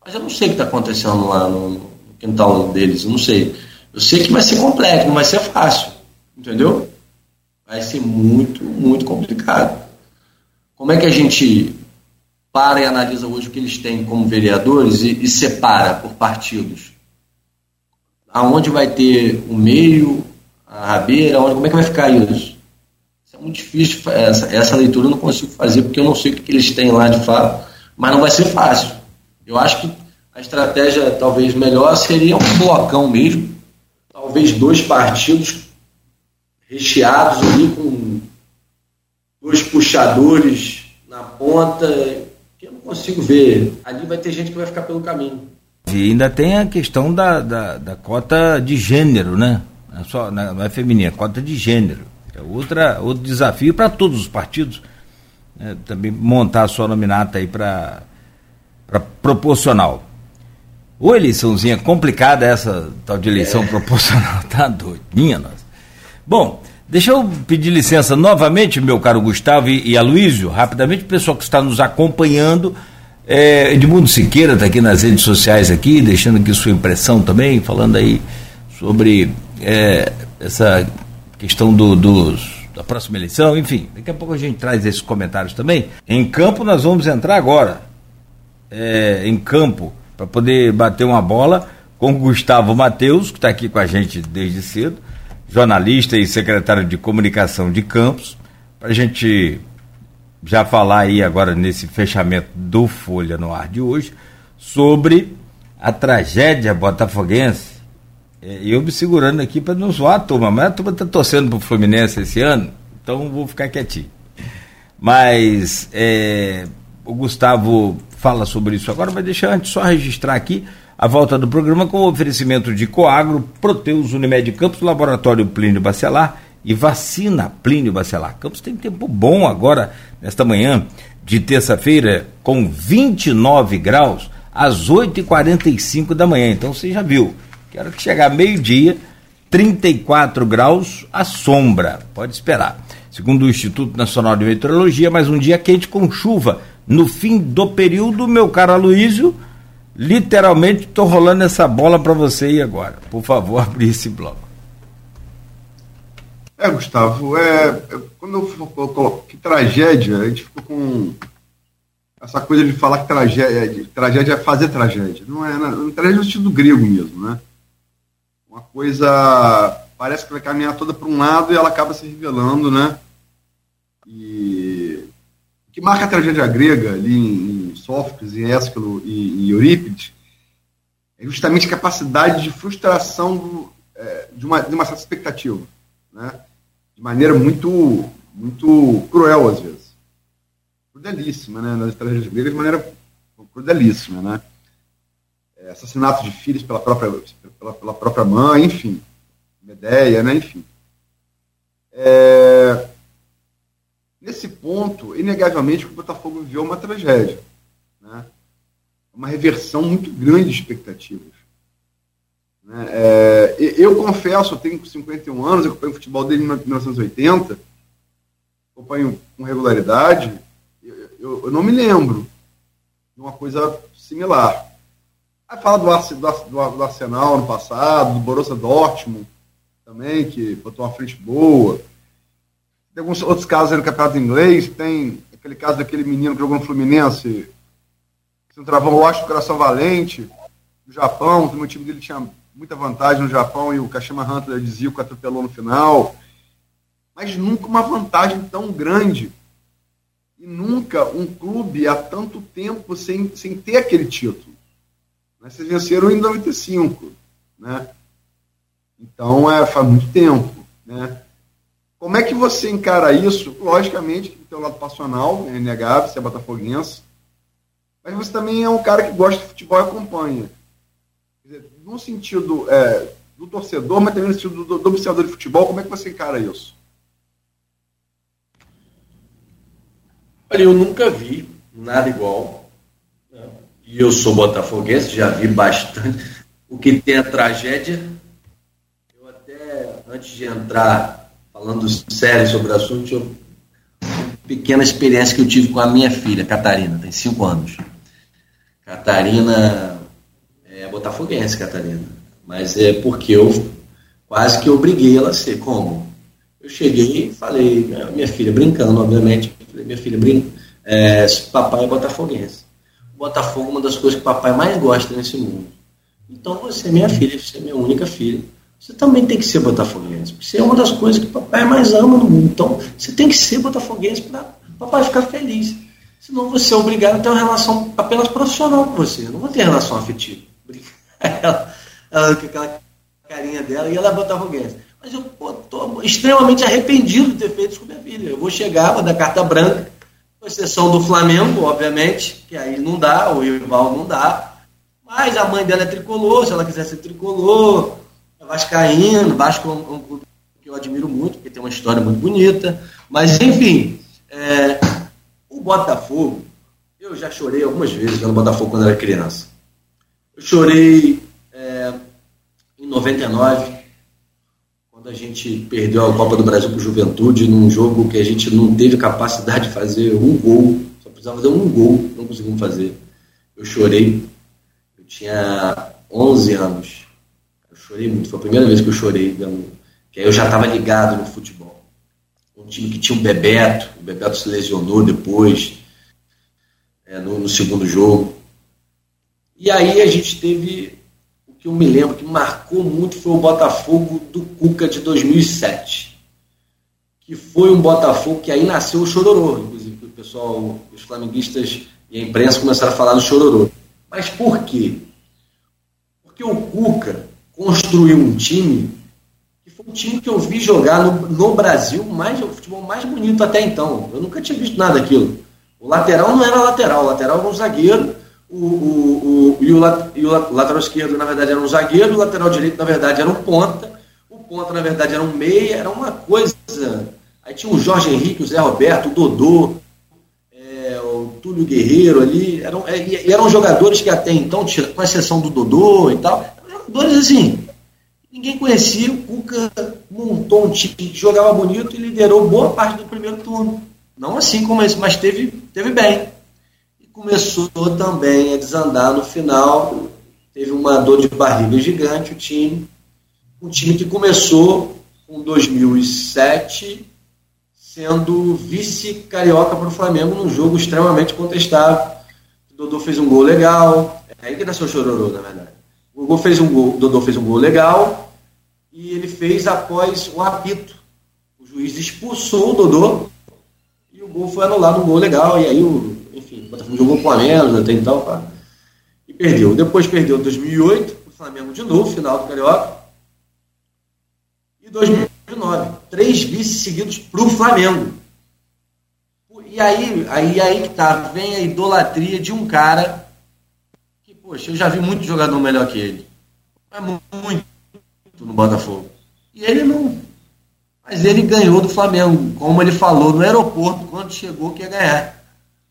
Mas eu não sei o que está acontecendo lá no, no quintal deles, eu não sei. Eu sei que vai ser complexo, não vai ser fácil. Entendeu? Vai ser muito, muito complicado. Como é que a gente para e analisa hoje o que eles têm como vereadores e, e separa por partidos. Aonde vai ter o meio, a rabeira, onde, como é que vai ficar isso? Isso é muito difícil, essa, essa leitura eu não consigo fazer porque eu não sei o que eles têm lá de fato, mas não vai ser fácil. Eu acho que a estratégia talvez melhor seria um blocão mesmo, talvez dois partidos recheados ali com dois puxadores na ponta que eu não consigo ver. Ali vai ter gente que vai ficar pelo caminho. E ainda tem a questão da, da, da cota de gênero, né? Não é, só, não é feminina, é cota de gênero. É outra, outro desafio para todos os partidos. Né? Também montar a sua nominata aí para proporcional. Ou eleiçãozinha complicada essa tal de eleição é. proporcional, tá doidinha nós. Bom, Deixa eu pedir licença novamente, meu caro Gustavo e, e Aloysio, rapidamente, o pessoal que está nos acompanhando. É, Edmundo Siqueira está aqui nas redes sociais aqui, deixando aqui sua impressão também, falando aí sobre é, essa questão do, dos, da próxima eleição, enfim, daqui a pouco a gente traz esses comentários também. Em campo nós vamos entrar agora, é, em campo, para poder bater uma bola com o Gustavo Matheus, que está aqui com a gente desde cedo, jornalista e secretário de comunicação de Campos, para a gente já falar aí agora nesse fechamento do Folha no ar de hoje, sobre a tragédia botafoguense. É, eu me segurando aqui para não zoar a turma, mas a turma está torcendo para o Fluminense esse ano, então vou ficar quietinho. Mas é, o Gustavo fala sobre isso agora, mas deixa antes só registrar aqui a volta do programa com o oferecimento de Coagro, Proteus, Unimed Campos, Laboratório Plínio Bacelar e Vacina Plínio Bacelar. Campos tem tempo bom agora, nesta manhã de terça-feira, com 29 graus, às 8h45 da manhã. Então você já viu Quero que chegar meio-dia, 34 graus à sombra. Pode esperar. Segundo o Instituto Nacional de Meteorologia, mais um dia quente com chuva. No fim do período, meu caro Aloísio, literalmente estou rolando essa bola para você aí agora. Por favor, abrir esse bloco. É, Gustavo, é, é quando eu coloco que tragédia, a gente ficou com essa coisa de falar que tragédia, tragédia é fazer tragédia. Não é, não, tragédia no sentido grego mesmo, né? Uma coisa parece que vai caminhar toda para um lado e ela acaba se revelando, né? Que marca a tragédia grega ali em, em Sófocles, em Ésquilo e, e Eurípides é justamente a capacidade de frustração do, é, de, uma, de uma certa expectativa, né? De maneira muito, muito cruel às vezes crudelíssima, né? Nas tragédias gregas de maneira crudelíssima, né? É, assassinato de filhos pela própria, pela, pela própria mãe, enfim. Medeia, né? Enfim. É, nesse ponto, inegavelmente, o Botafogo viveu uma tragédia. Né? Uma reversão muito grande de expectativas. Né? É, eu confesso, eu tenho 51 anos, eu acompanho futebol desde 1980, acompanho com regularidade, eu, eu não me lembro de uma coisa similar. Aí fala do, do, do, Arsenal no passado, do Borussia Dortmund também, que botou uma frente boa. Tem alguns outros casos aí no campeonato inglês, tem aquele caso daquele menino que jogou no Fluminense, um travão, eu acho, do Coração Valente, do Japão, o time dele tinha muita vantagem no Japão e o Kashima Hunter dizia que atropelou no final. Mas nunca uma vantagem tão grande e nunca um clube há tanto tempo sem, sem ter aquele título. Mas vocês venceram em 95, né? Então é, faz muito tempo, né? Como é que você encara isso? Logicamente que tem o lado passional, é inegável, você é botafoguense, mas você também é um cara que gosta de futebol e acompanha. Quer dizer, no sentido é, do torcedor, mas também no sentido do, do observador de futebol, como é que você encara isso? Olha, eu nunca vi nada igual. Né? E eu sou botafoguense, já vi bastante. O que tem a tragédia, eu até, antes de entrar falando sério sobre o assunto, eu, uma pequena experiência que eu tive com a minha filha, Catarina, tem cinco anos. Catarina é botafoguense, Catarina. Mas é porque eu quase que obriguei ela a ser. Como? Eu cheguei e falei, minha filha, brincando, obviamente, falei, minha filha, brinca, é, papai é botafoguense. O Botafogo é uma das coisas que papai mais gosta nesse mundo. Então você é minha filha, você é minha única filha. Você também tem que ser botafoguense. Você é uma das coisas que papai mais ama no mundo. Então você tem que ser botafoguense para papai ficar feliz. Senão você é obrigado a ter uma relação apenas profissional com você. Eu não vou ter relação afetiva. Ela, ela com aquela carinha dela e ela é botafoguense. Mas eu estou extremamente arrependido de ter feito isso com minha filha. Eu vou chegar, vou dar carta branca, com exceção do Flamengo, obviamente, que aí não dá, o rival não dá. Mas a mãe dela é tricolor, se ela quiser ser tricolor, vascaíno, Vasco é um, um clube que eu admiro muito, porque tem uma história muito bonita. Mas, enfim, é, o Botafogo, eu já chorei algumas vezes no Botafogo quando era criança. Eu chorei é, em 99, quando a gente perdeu a Copa do Brasil para o Juventude, num jogo que a gente não teve capacidade de fazer um gol, só precisava fazer um gol, não conseguimos fazer. Eu chorei, eu tinha 11 anos, chorei muito, foi a primeira vez que eu chorei, que aí eu já estava ligado no futebol. Um time que tinha o Bebeto, o Bebeto se lesionou depois, é, no, no segundo jogo. E aí a gente teve que eu me lembro que marcou muito foi o Botafogo do Cuca de 2007. Que foi um Botafogo que aí nasceu o Chororô, inclusive, o pessoal, os flamenguistas e a imprensa começaram a falar do Chororô. Mas por quê? Porque o Cuca construiu um time que foi um time que eu vi jogar no, no Brasil mais, o futebol mais bonito até então. Eu nunca tinha visto nada daquilo. O lateral não era lateral, o lateral era um zagueiro o, o, o, e, o, e o lateral esquerdo, na verdade, era um zagueiro, o lateral direito, na verdade, era um ponta, o ponta, na verdade, era um meia, era uma coisa. Aí tinha o Jorge Henrique, o Zé Roberto, o Dodô, é, o Túlio Guerreiro ali, eram, é, eram jogadores que até então, com exceção do Dodô e tal, jogadores assim, Ninguém conhecia, o Cuca montou um time que jogava bonito e liderou boa parte do primeiro turno. Não assim como esse, mas teve, teve bem. E começou também a desandar no final. Teve uma dor de barriga gigante o time. Um time que começou com 2007 sendo vice-carioca para o Flamengo num jogo extremamente contestável. O Dodô fez um gol legal. É aí que nasceu o chororô, na verdade. O Dodô fez um gol, Dodô fez um gol legal e ele fez após o apito. O juiz expulsou o Dodô e o gol foi anulado, um gol legal. E aí, o, enfim, o Botafogo jogou com a menos até então. Pá, e perdeu. Depois perdeu em 2008, o Flamengo de novo, final do Carioca. E 2009, três vices seguidos para o Flamengo. E aí, aí, aí que tá, vem a idolatria de um cara poxa, eu já vi muito jogador melhor que ele. É muito no Botafogo. E ele não. Mas ele ganhou do Flamengo, como ele falou no aeroporto quando chegou que ia ganhar.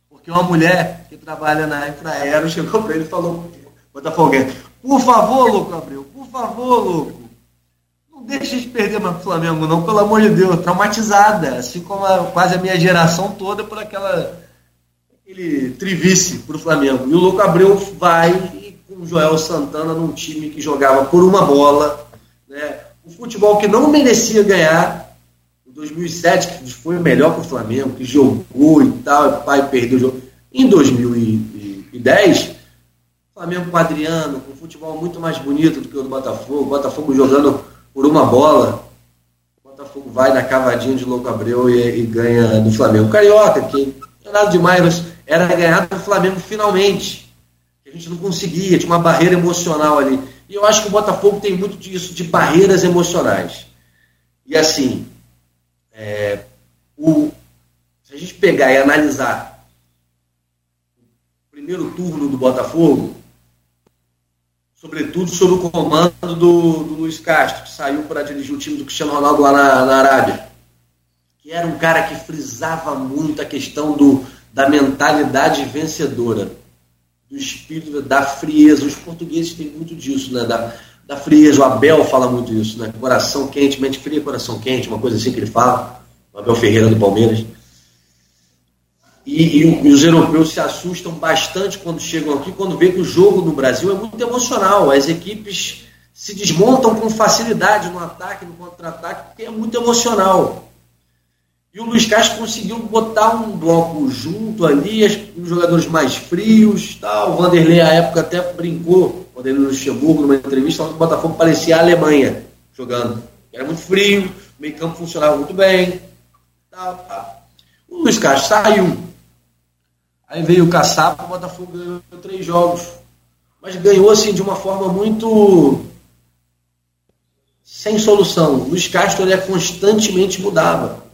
Porque uma mulher que trabalha na Infraero chegou para ele e falou: Botafoguense, por favor, louco Abreu, por favor, louco. Não deixa de perder mais pro Flamengo, não, pelo amor de Deus, traumatizada, assim como a, quase a minha geração toda por aquela aquele trivice pro Flamengo. E o Louco Abreu vai com o Joel Santana num time que jogava por uma bola, né? O futebol que não merecia ganhar, em 2007, que foi o melhor para o Flamengo, que jogou e tal, e pai perdeu o jogo. Em 2010, Flamengo com Adriano, com um futebol muito mais bonito do que o do Botafogo, o Botafogo jogando por uma bola. O Botafogo vai na cavadinha de Louco Abreu e, e ganha do Flamengo. Carioca, que não é nada demais, era ganhar do Flamengo finalmente. A gente não conseguia, tinha uma barreira emocional ali. E eu acho que o Botafogo tem muito disso, de barreiras emocionais. E assim, é, o, se a gente pegar e analisar o primeiro turno do Botafogo, sobretudo sob o comando do, do Luiz Castro, que saiu para dirigir o time do Cristiano Ronaldo lá na, na Arábia, que era um cara que frisava muito a questão do, da mentalidade vencedora do espírito, da frieza. Os portugueses têm muito disso, né? Da, da frieza. O Abel fala muito isso, né? Coração quente, mente fria, coração quente, uma coisa assim que ele fala. O Abel Ferreira do Palmeiras. E, e, os europeus se assustam bastante quando chegam aqui, quando vê que o jogo no Brasil é muito emocional. As equipes se desmontam com facilidade no ataque, no contra-ataque, porque é muito emocional. E o Luiz Castro conseguiu botar um bloco junto ali, os jogadores mais frios, tal. O Vanderlei, à época, até brincou, quando ele no Luxemburgo, numa entrevista, falando que o Botafogo parecia a Alemanha jogando. Era muito frio, o meio campo funcionava muito bem. Tal, tal. O Luiz Castro saiu. Aí veio o Caçapa, o Botafogo ganhou três jogos. Mas ganhou assim de uma forma muito sem solução. O Luiz Castro ele é constantemente mudava.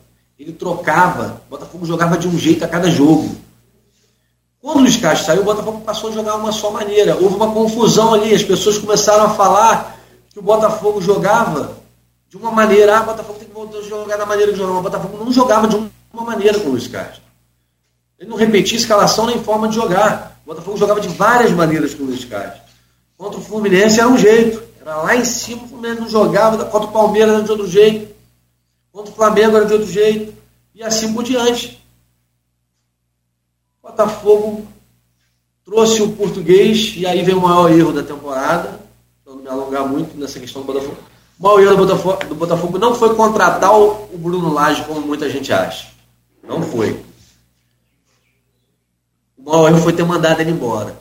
Ele trocava, o Botafogo jogava de um jeito a cada jogo. Quando o Luiz Castro saiu, o Botafogo passou a jogar uma só maneira. Houve uma confusão ali, as pessoas começaram a falar que o Botafogo jogava de uma maneira, ah, o Botafogo tem que voltar a jogar da maneira que jogava. O Botafogo não jogava de uma maneira com o Luiz Castro. Ele não repetia escalação nem forma de jogar. O Botafogo jogava de várias maneiras com o Luiz Castro. Contra o Fluminense era um jeito. Era lá em cima, o Fluminense não jogava. Contra o Palmeiras era de outro jeito. Contra o Flamengo era de outro jeito. E assim por diante. Botafogo trouxe o português, e aí vem o maior erro da temporada. Para não me alongar muito nessa questão do Botafogo. O maior erro do Botafogo, do Botafogo não foi contratar o, Bruno Lage, como muita gente acha. Não foi. O maior erro foi ter mandado ele embora.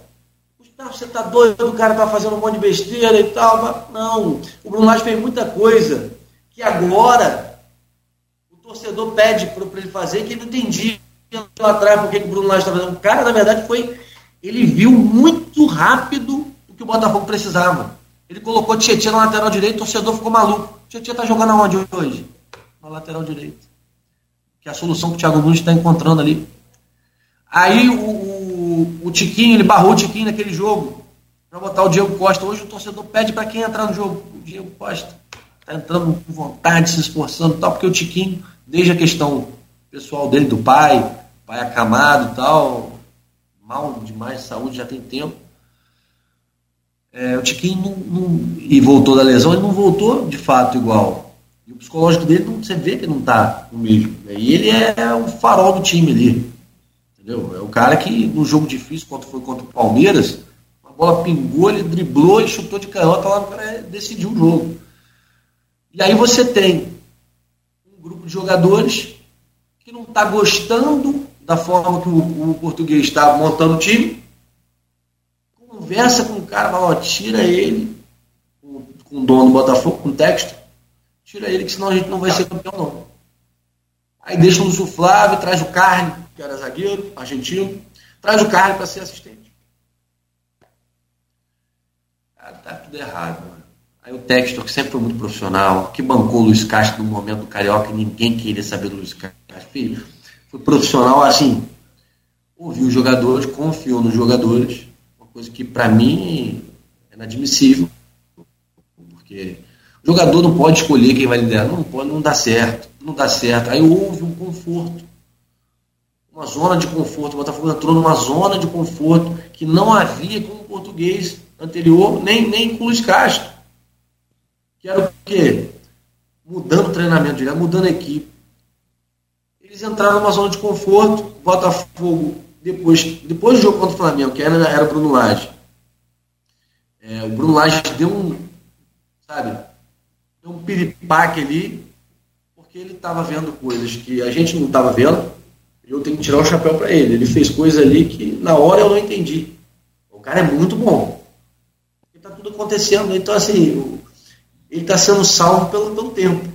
Você tá doido, o cara tá fazendo um monte de besteira e tal. Não, o Bruno Lage fez muita coisa que agora torcedor pede para ele fazer que ele não entendia lá atrás porque o Bruno Lage estava fazendo. O cara, na verdade, foi. Ele viu muito rápido o que o Botafogo precisava. Ele colocou Tietchan na lateral direito, o torcedor ficou maluco. Tietchan está jogando aonde hoje? Na lateral direito. Que é a solução que o Thiago Nunes está encontrando ali. Aí o, o, o, Tiquinho, ele barrou o Tiquinho naquele jogo. Para botar o Diego Costa. Hoje o torcedor pede para quem entrar no jogo. O Diego Costa. Está entrando com vontade, se esforçando tal, porque o Tiquinho desde a questão pessoal dele, do pai, pai acamado e tal, mal demais de saúde já tem tempo. É, o Tiquinho não, não, e voltou da lesão, ele não voltou de fato igual. E o psicológico dele, não, você vê que não está o mesmo. Né? E ele é o farol do time ali. Entendeu? É o cara que no jogo difícil, quando foi contra o Palmeiras, a bola pingou, ele driblou e chutou de canhota lá, cara decidiu o jogo. E aí você tem jogadores que não está gostando da forma que o, o português está montando o time, conversa com o cara, fala, ó, tira ele, com, com o dono do Botafogo, com o texto, tira ele, que senão a gente não vai ser campeão, não. Aí deixa o Flávio, traz o Carne, que era zagueiro, argentino, traz o Carne para ser assistente. Cara, tá tudo errado, mano. Aí o Textor, que sempre foi muito profissional, que bancou o Luiz Castro no momento do Carioca, ninguém queria saber do Luiz Castro. Filho, foi profissional assim, ouviu os jogadores, confiou nos jogadores, uma coisa que para mim é inadmissível, porque o jogador não pode escolher quem vai liderar, não pode, não dá certo, não dá certo. Aí houve um conforto, uma zona de conforto. O Botafogo entrou numa zona de conforto que não havia com o português anterior, nem, nem com o Luiz Castro. Que era o quê? Mudando o treinamento mudando a equipe eles entraram numa zona de conforto. O Botafogo, depois, depois do jogo contra o Flamengo, que era, era o Bruno Lage, é, o Bruno Lage deu um, sabe, deu um piripaque ali, porque ele estava vendo coisas que a gente não estava vendo. Eu tenho que tirar o chapéu para ele. Ele fez coisas ali que na hora eu não entendi. O cara é muito bom. Está tudo acontecendo. Então, assim, ele está sendo salvo pelo, pelo tempo.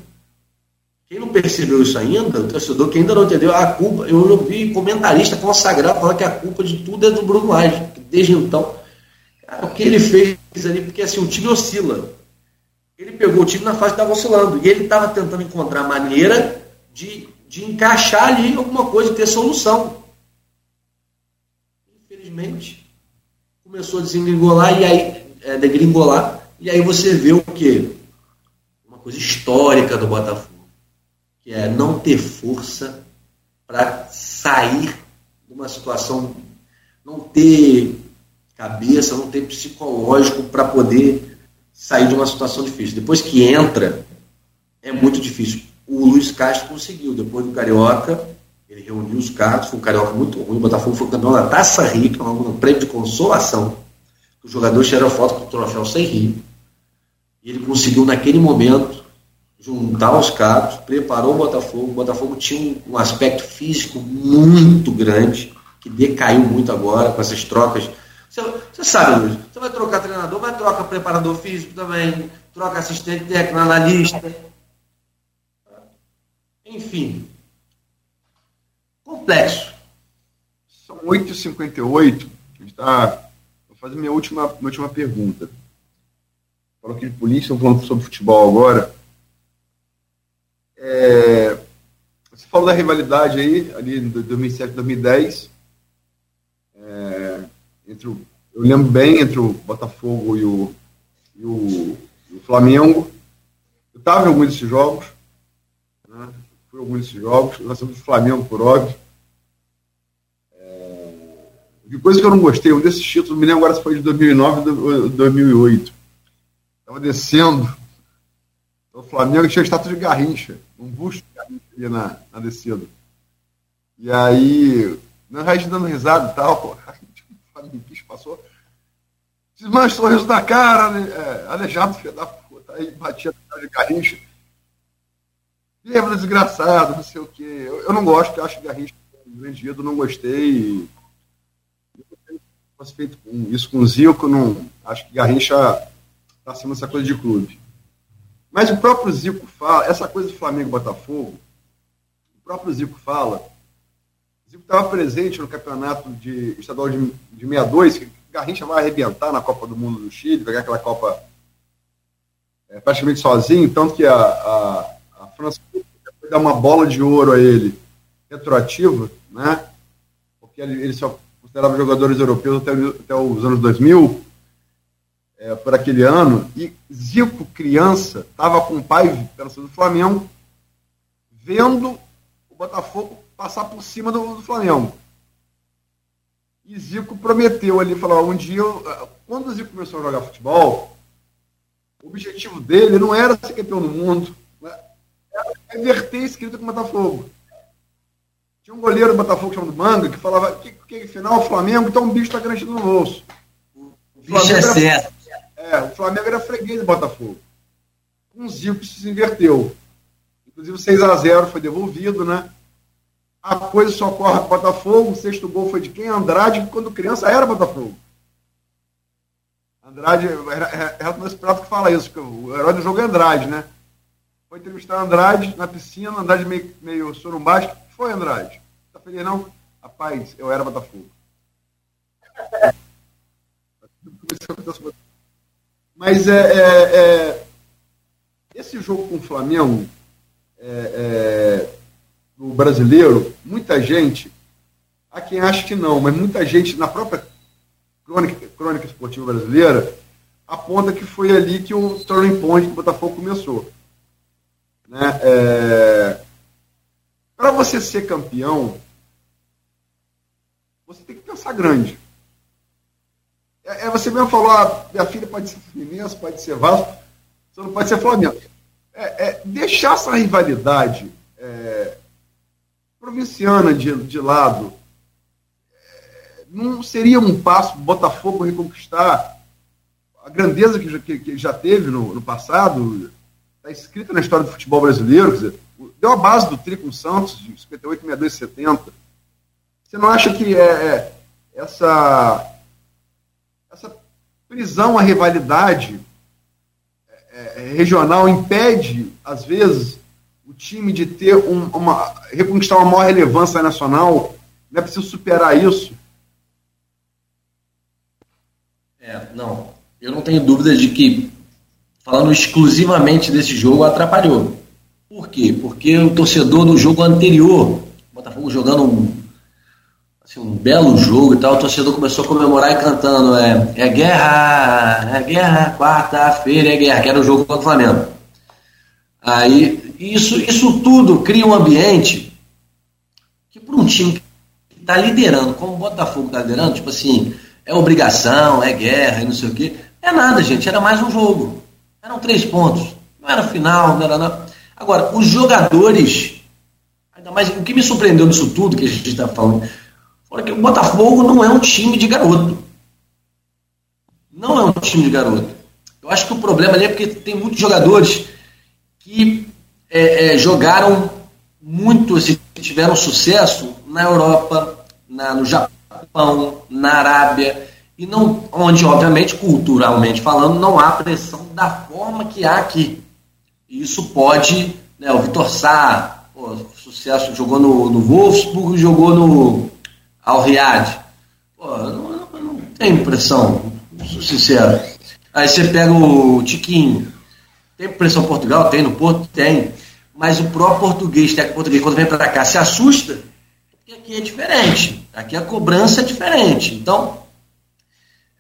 Quem não percebeu isso ainda, o torcedor que ainda não entendeu, a culpa, eu ouvi comentarista consagrar falar que a culpa de tudo é do Bruno Lage. Desde então, cara, o que ele fez ali, porque assim, o time oscila. Ele pegou o time na fase que estava oscilando. E ele estava tentando encontrar maneira de, de encaixar ali alguma coisa, ter solução. Infelizmente, começou a desengringolar e aí, é, degringolar, e aí você vê o quê? Coisa histórica do Botafogo que é não ter força para sair de uma situação, não ter cabeça, não ter psicológico para poder sair de uma situação difícil. Depois que entra, é muito difícil. O Luiz Castro conseguiu, depois do Carioca, ele reuniu os cargos, foi um Carioca muito ruim, o Botafogo foi campeão da Taça Rica, um prêmio de consolação. Os jogadores tiraram foto com o troféu sem rir. E ele conseguiu, naquele momento, juntar os cabos, preparou o Botafogo. O Botafogo tinha um, aspecto físico muito grande, que decaiu muito agora com essas trocas. Você, você sabe, Luiz, você vai trocar treinador, vai trocar preparador físico também, troca assistente técnico, analista. Enfim. Complexo. São 8h58. Tá, vou fazer minha última, minha última pergunta. Falou aqui de polícia, falando sobre futebol agora. É, você falou da rivalidade aí, ali em 2007, 2010, é, entre o, eu lembro bem entre o Botafogo e o, e o, e o Flamengo. Eu estava em alguns desses jogos, né, fui em alguns desses jogos, nós somos Flamengo, por óbvio. É, de coisa que eu não gostei, um desses títulos, me lembro agora se foi de 2009 ou 2008. Estava descendo o Flamengo tinha estátua de Garrincha, um busto ali na, na descida. E aí, na raiz dando risada e tal, pô, o Flamengo passou. Desmancha o sorriso da cara, né? é, aleijado, filho da puta, aí batia a de Garrincha. Lembra desgraçado, não sei o quê. Eu, eu não gosto, eu acho Garrincha ídolo, não gostei. Fosse feito isso com o Zico, não, acho que Garrincha está acima dessa coisa de clube. Mas o próprio Zico fala, essa coisa do Flamengo Botafogo, o próprio Zico fala, o Zico estava presente no campeonato de estadual de, de 62, que Garrincha vai arrebentar na Copa do Mundo do Chile, pegar aquela Copa é, praticamente sozinho, tanto que a, a, a França dar uma bola de ouro a ele, retroativa, né? Porque ele, ele só considerava jogadores europeus até, até os anos 2000, é, por aquele ano, e Zico, criança, estava com o pai pensando do Flamengo, vendo o Botafogo passar por cima do, do Flamengo. E Zico prometeu ali, falou, um dia, eu, quando o Zico começou a jogar futebol, o objetivo dele não era ser campeão do mundo, né? era inverter escrito com o Botafogo. Tinha um goleiro do Botafogo chamado Manga que falava que, que final o Flamengo, então um bicho está garantido no bolso. O bicho é certo. É, o Flamengo era freguês do Botafogo. Com o Zico se inverteu. Inclusive 6 a 0 foi devolvido, né? A coisa só corre com o Botafogo. O sexto gol foi de quem? Andrade, que quando criança era Botafogo. Andrade, era, era o prato que fala isso, que o herói do jogo é Andrade, né? Foi entrevistar Andrade na piscina, Andrade meio, meio sorumbástico. Foi, Andrade? Tá feliz não? Rapaz, eu era Botafogo. Mas é, é, é, esse jogo com o Flamengo, é, é no brasileiro, muita gente, há quem acha que não, mas muita gente na própria crônica, crônica esportiva brasileira aponta que foi ali que o turning point do Botafogo começou. Né? É... Para você ser campeão, você tem que pensar grande. É, é você mesmo falou, ah, minha filha pode ser Fluminense, pode ser Vasco, você não pode ser Flamengo. É, é, deixar essa rivalidade é, provinciana de, de lado é, não seria um passo para o Botafogo reconquistar a grandeza que já, que, que já teve no, no passado, está escrita na história do futebol brasileiro, dizer, deu a base do tri com o Santos, de 58, 62 70. Você não acha que é, é, essa, essa prisão à rivalidade é, é regional impede, às vezes, o time de ter um, uma. reconquistar uma maior relevância nacional? Não é preciso superar isso? É, não. Eu não tenho dúvida de que, falando exclusivamente desse jogo, atrapalhou. Por quê? Porque o torcedor no jogo anterior, Botafogo jogando um, um belo jogo e tal, o torcedor começou a comemorar e cantando: é, é guerra, é guerra, quarta-feira é guerra, que era o jogo contra o Flamengo. Aí, isso, isso tudo cria um ambiente que para um time que está liderando, como o Botafogo está liderando, tipo assim, é obrigação, é guerra e não sei o quê. É nada, gente, era mais um jogo. Eram três pontos. Não era final, não era nada. Agora, os jogadores, ainda mais, o que me surpreendeu nisso tudo que a gente está falando, foi que o Botafogo não é um time de garoto. Não é um time de garoto. Eu acho que o problema ali é porque tem muitos jogadores que é, é, jogaram muito, assim, tiveram sucesso na Europa, na, no Japão, na Arábia, e não, onde, obviamente, culturalmente falando, não há pressão da forma que há aqui. E isso pode, né, o Vitor Sá, pô, sucesso, jogou no, no Wolfsburg, jogou no Al Riyad. Pô, não, não, não tem pressão, sou sincero. Aí você pega o Tiquinho, tem pressão Portugal? Tem, no Porto tem. Mas o próprio português, técnico português, quando vem para cá, se assusta, porque aqui é diferente. Aqui a cobrança é diferente. Então,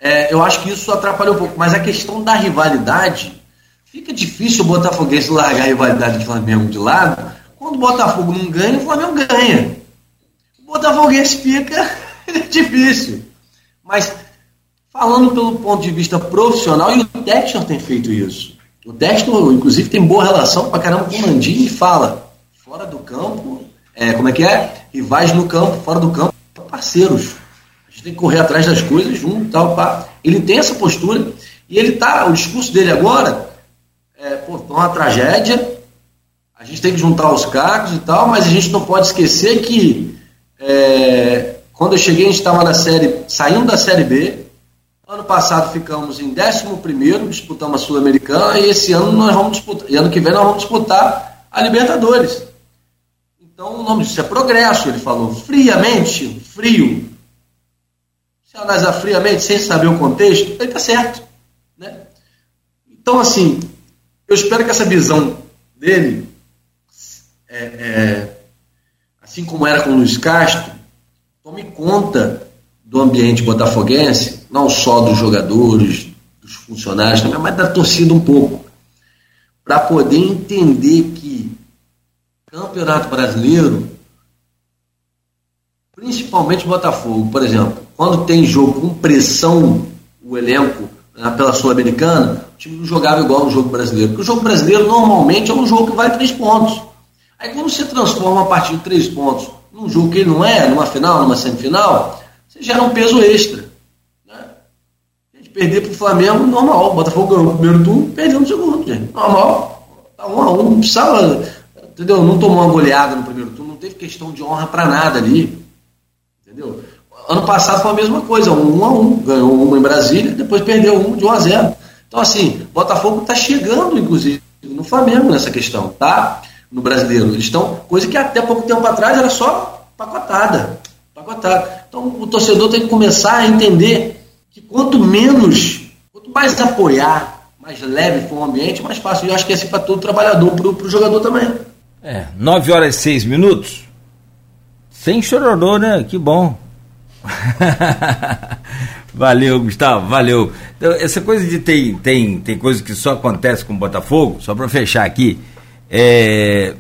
é, eu acho que isso atrapalhou um pouco. Mas a questão da rivalidade, fica difícil o Botafoguense largar a rivalidade do Flamengo de lado. Quando o Botafogo não ganha, o Flamengo ganha. Botafoguense fica difícil. Mas, falando pelo ponto de vista profissional, e o Textor tem feito isso. O Destro, inclusive, tem boa relação pra caramba com o Mandini e fala: fora do campo, é, como é que é? Rivais no campo, fora do campo, parceiros. A gente tem que correr atrás das coisas junto tal. Pá. Ele tem essa postura e ele tá, o discurso dele agora é pô, tá uma tragédia. A gente tem que juntar os cargos e tal, mas a gente não pode esquecer que é, quando eu cheguei, a gente estava na série, saindo da série B, Ano passado ficamos em 11 disputamos a Sul-Americana e esse ano nós vamos disputar, e ano que vem nós vamos disputar a Libertadores. Então o nome disso é progresso, ele falou. Friamente, frio. Se analisar friamente, sem saber o contexto, ele está certo. Né? Então, assim, eu espero que essa visão dele, é, é, assim como era com o Luiz Castro, tome conta do ambiente botafoguense, não só dos jogadores, dos funcionários, também, mas da torcida um pouco, para poder entender que Campeonato Brasileiro principalmente Botafogo, por exemplo, quando tem jogo com pressão, o elenco né, pela Sul-Americana, o time não jogava igual no jogo brasileiro. Porque o jogo brasileiro normalmente é um jogo que vai três pontos. Aí quando você transforma a partir de três pontos num jogo que ele não é, numa final, numa semifinal, você gera um peso extra. Né? Gente perder para o Flamengo, normal. O Botafogo ganhou no primeiro turno, perdeu no segundo, gente. Normal. Tá um a um, não precisava. Entendeu? Não tomou uma goleada no primeiro turno, não teve questão de honra para nada ali. Entendeu? Ano passado foi a mesma coisa, um, um a um. Ganhou uma em Brasília, depois perdeu um de 1 a 0. Então, assim, Botafogo está chegando, inclusive, no Flamengo nessa questão, tá? No brasileiro. Eles estão. Coisa que até pouco tempo atrás era só pacotada. Pacotada. Então, o torcedor tem que começar a entender que quanto menos, quanto mais apoiar, mais leve for o ambiente, mais fácil. Eu acho que é assim para todo trabalhador, para o jogador também. É, 9 horas e 6 minutos. Sem chororô, né? Que bom. valeu, Gustavo, valeu. Então, essa coisa de tem, tem, tem coisa que só acontece com o Botafogo, só para fechar aqui, é,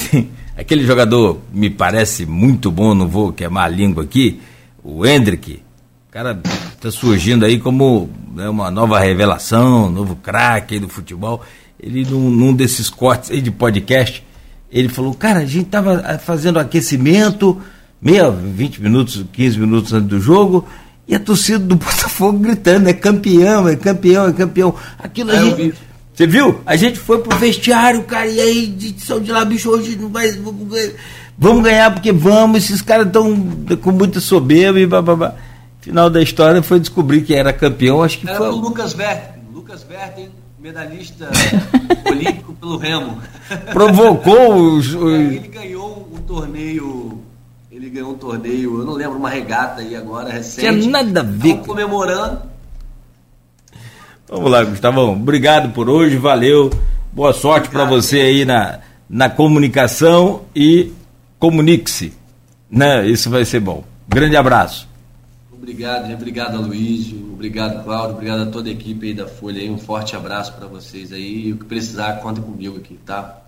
aquele jogador me parece muito bom, não vou queimar a língua aqui, o Hendrick, o cara está surgindo aí como né, uma nova revelação, um novo craque do futebol. Ele, num, num desses cortes aí de podcast, ele falou, cara, a gente tava fazendo aquecimento, meia, 20 minutos, 15 minutos antes do jogo, e a torcida do Botafogo gritando, é campeão, é campeão, é campeão. Aquilo é, a gente. Você viu? A gente foi pro vestiário, cara, e aí de São de lá, bicho, hoje não vai. Vamos ganhar porque vamos, esses caras estão com muita soberba e babá. Final da história foi descobrir que era campeão, acho que era foi. o Lucas Verten. Lucas Verten, medalhista olímpico pelo Remo. Provocou os. os... É, ele ganhou um torneio ele ganhou um torneio, eu não lembro, uma regata aí agora, recente. Tinha nada a ver. comemorando. Vamos lá, Gustavão. Obrigado por hoje, valeu. Boa sorte para você aí na, na comunicação e comunique-se. Né? Isso vai ser bom. Grande abraço. Obrigado, obrigado a Luiz, obrigado Cláudio, obrigado a toda a equipe aí da Folha aí, um forte abraço para vocês aí, o que precisar, contem comigo aqui, tá?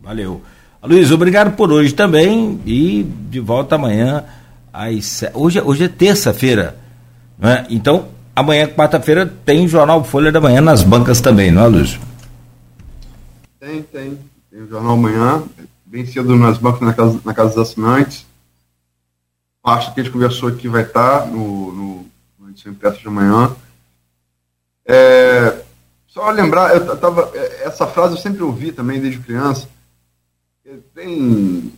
Valeu. Luiz, obrigado por hoje também e de volta amanhã às hoje, hoje é terça-feira, né? Então, amanhã, quarta-feira, tem Jornal Folha da Manhã nas bancas também, não é, Luiz? Tem, tem. Tem o Jornal Amanhã, bem cedo nas bancas na casa, na casa dos assinantes. Acho que a gente conversou aqui vai estar no, no, no edição impressa de amanhã. É, só lembrar, eu tava, é, essa frase eu sempre ouvi também desde criança tem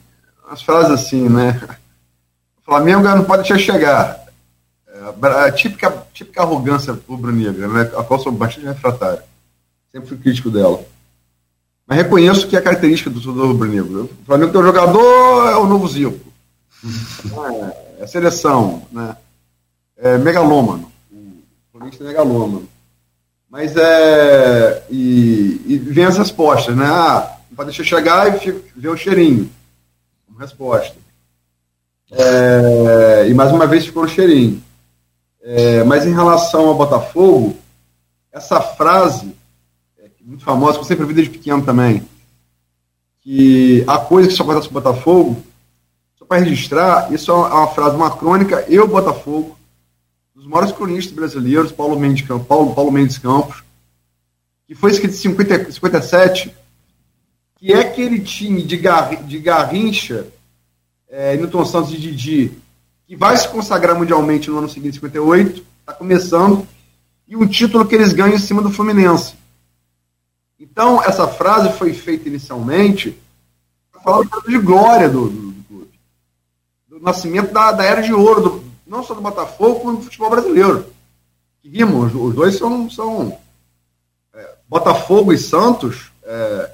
umas frases assim, né? Flamengo não pode deixar chegar. É, a típica, típica arrogância rubro-negra, né? a qual sou bastante refratário. Sempre fui crítico dela. Mas reconheço que é característica do torcedor rubro-negro. O Flamengo tem um jogador, é o novo Zico. é, é seleção, né? É megalômano. O Flamengo é megalômano. Mas é. E, e vem as respostas, né? Ah, pode deixar chegar e ver o cheirinho. Como resposta. É, e mais uma vez ficou no cheirinho. É, mas em relação ao Botafogo, essa frase, é, muito famosa, que eu sempre vi desde pequeno também, que a coisa que só acontece com o Botafogo, só para registrar, isso é uma, frase, uma crônica, eu, Botafogo, dos maiores cronistas brasileiros, Paulo Mendes, Paulo, Paulo Mendes Campos, que foi escrito em 50, 57 que é aquele time de, gar, de Garrincha, é, Newton Santos e Didi, que vai se consagrar mundialmente no ano seguinte, 58, está começando, e um título que eles ganham em cima do Fluminense. Então, essa frase foi feita inicialmente para falar de glória do, do, do, clube. Do nascimento da, da era de ouro, do, não só do Botafogo, como do futebol brasileiro. Rimos, os dois são. são é, Botafogo e Santos. É,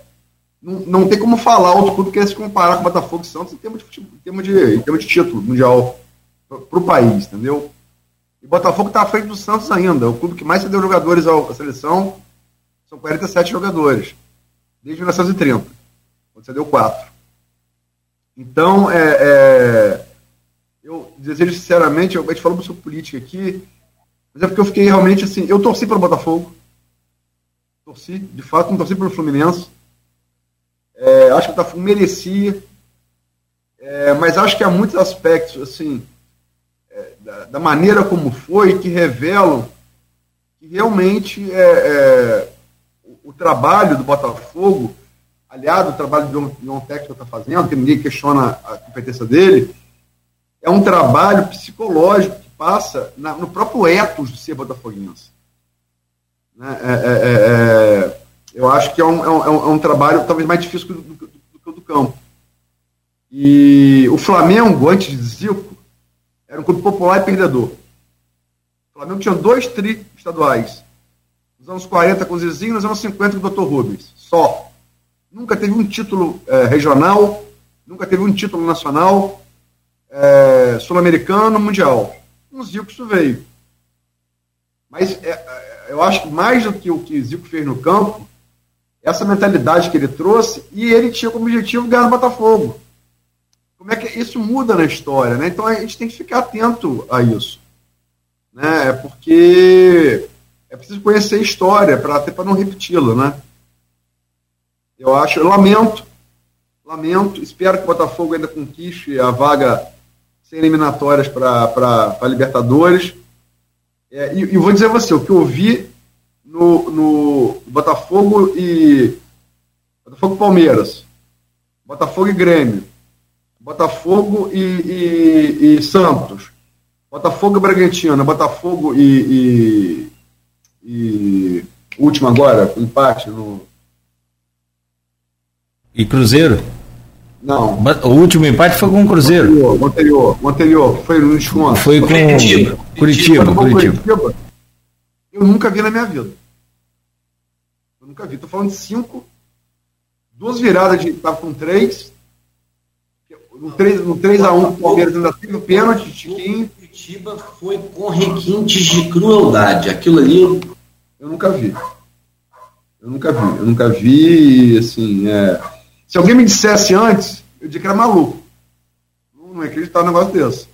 não, não tem como falar outro clube que se comparar com Botafogo e Santos em termos de, em termos de, em termos de título mundial para o país, entendeu? E o Botafogo está à frente do Santos ainda. O clube que mais cedeu jogadores à seleção são 47 jogadores, desde 1930, quando cedeu 4. Então, é, é, eu desejo sinceramente, a gente falou sobre política aqui, mas é porque eu fiquei realmente assim, eu torci pelo Botafogo, torci, de fato, não torci pelo Fluminense, é, acho que o Botafogo merecia. É, mas acho que há muitos aspectos, assim, da, da, maneira como foi, que revelam que realmente é, é o, o, trabalho do Botafogo, aliado ao trabalho um, de um técnico está fazendo, que ninguém questiona a competência dele, é um trabalho psicológico que passa na, no próprio ethos de ser botafoguense. Né? É, é, é, eu acho que é um, um, é um, trabalho talvez mais difícil do, do, do, do campo. E o Flamengo, antes de Zico, era um clube popular e perdedor. O Flamengo tinha dois tri estaduais. Nos anos 40 com o Zizinho, nos anos 50 com o Dr. Rubens. Só. Nunca teve um título é, regional, nunca teve um título nacional, é, sul-americano, mundial. O Zico isso veio. Mas é, é, eu acho que mais do que o que Zico fez no campo, essa mentalidade que ele trouxe, e ele tinha como objetivo ganhar no Botafogo como é que isso muda na história, né? Então a gente tem que ficar atento a isso, né? Porque é preciso conhecer a história para até para não repeti-la, né? Eu acho, eu lamento, lamento, espero que o Botafogo ainda conquiste a vaga sem eliminatórias para Libertadores. É, e, e, vou dizer a você, o que eu vi no, no Botafogo e Botafogo Palmeiras, Botafogo e Grêmio, Botafogo e, e, e Santos, Botafogo e Bragantino, Botafogo e, e, e último agora, empate no. E Cruzeiro? Não. O último empate foi com o Cruzeiro. O anterior, o anterior, foi no desconto. Foi com Curitiba. Curitiba, Curitiba. Curitiba. Eu nunca vi na minha vida. Eu nunca vi. Estou falando de cinco, duas viradas de. Estava com três, no 3, no 3 a 1 o Palmeiras ainda teve o pênalti, Chiquinho. Curitiba foi com requintes de crueldade. Aquilo ali eu, eu nunca vi. Eu nunca vi. Eu nunca vi, assim, é... se alguém me dissesse antes, eu diria que era maluco. Não, não acreditar num negócio desse.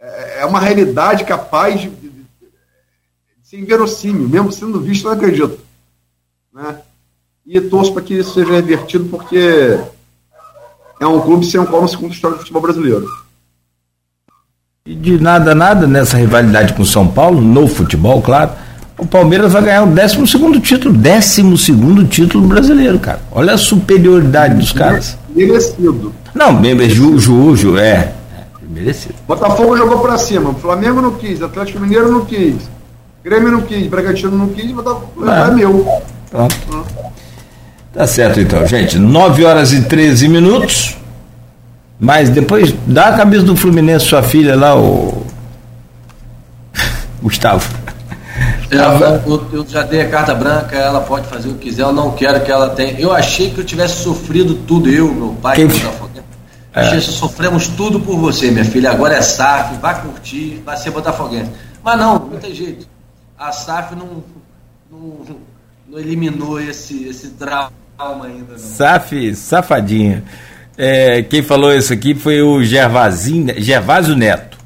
É, é uma realidade capaz de, de, de, de ser inverossímil, mesmo sendo visto, eu não acredito. Né? E torço para que isso seja revertido, porque é um clube sem o qual não se conta a história do futebol brasileiro. E de nada, nada nessa rivalidade com o São Paulo, no futebol, claro, o Palmeiras vai ganhar o 12 título, 12 título brasileiro, cara. Olha a superioridade dos caras. Merecido. Não, ju, ju, ju, é. Merecido. Botafogo jogou pra cima, Flamengo não quis, Atlético Mineiro não quis, Grêmio não quis, Bragantino não quis, Botafogo é, é meu. Pronto. Ah. Tá certo então, gente. 9 horas e 13 minutos. Mas depois dá a cabeça do Fluminense, sua filha lá, o. Gustavo. Ela, eu, eu, já dei a carta branca, ela pode fazer o que quiser, eu não quero que ela tenha. Eu achei que eu tivesse sofrido tudo, eu, meu pai, Quem... é. Achei que sofremos tudo por você, minha filha. Agora é SAF, vai curtir, vai ser botafoguense. Mas não, não tem jeito. A SAF não, não, não eliminou esse, esse trauma calma ainda. Não. Saf, safadinha. É, quem falou isso aqui foi o Gervazinho, Gervásio Neto.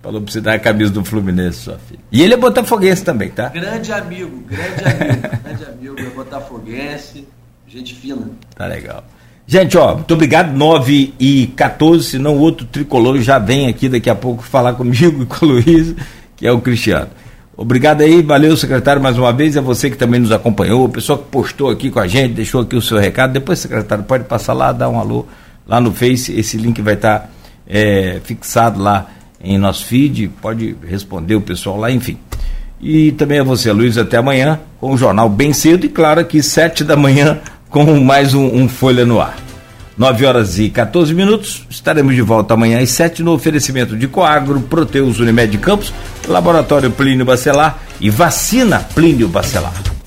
Falou pra você dar a camisa do Fluminense, sua filha. E ele é botafoguense também, tá? Grande amigo, grande amigo, grande amigo, é botafoguense, gente fina. Tá legal. Gente, ó, muito obrigado. 9 e 14, senão o outro tricolor já vem aqui daqui a pouco falar comigo e com o Luiz, que é o Cristiano. Obrigado aí, valeu, secretário, mais uma vez. É você que também nos acompanhou, o pessoal que postou aqui com a gente, deixou aqui o seu recado. Depois, secretário, pode passar lá, dar um alô lá no Face. Esse link vai estar tá, é, fixado lá em nosso feed. Pode responder o pessoal lá, enfim. E também a você, Luiz, até amanhã com o jornal bem cedo e, claro, aqui sete da manhã com mais um, um Folha no Ar. 9 horas e 14 minutos. Estaremos de volta amanhã às 7 no oferecimento de Coagro, Proteus Unimed Campos, Laboratório Plínio Bacelar e Vacina Plínio Bacelar.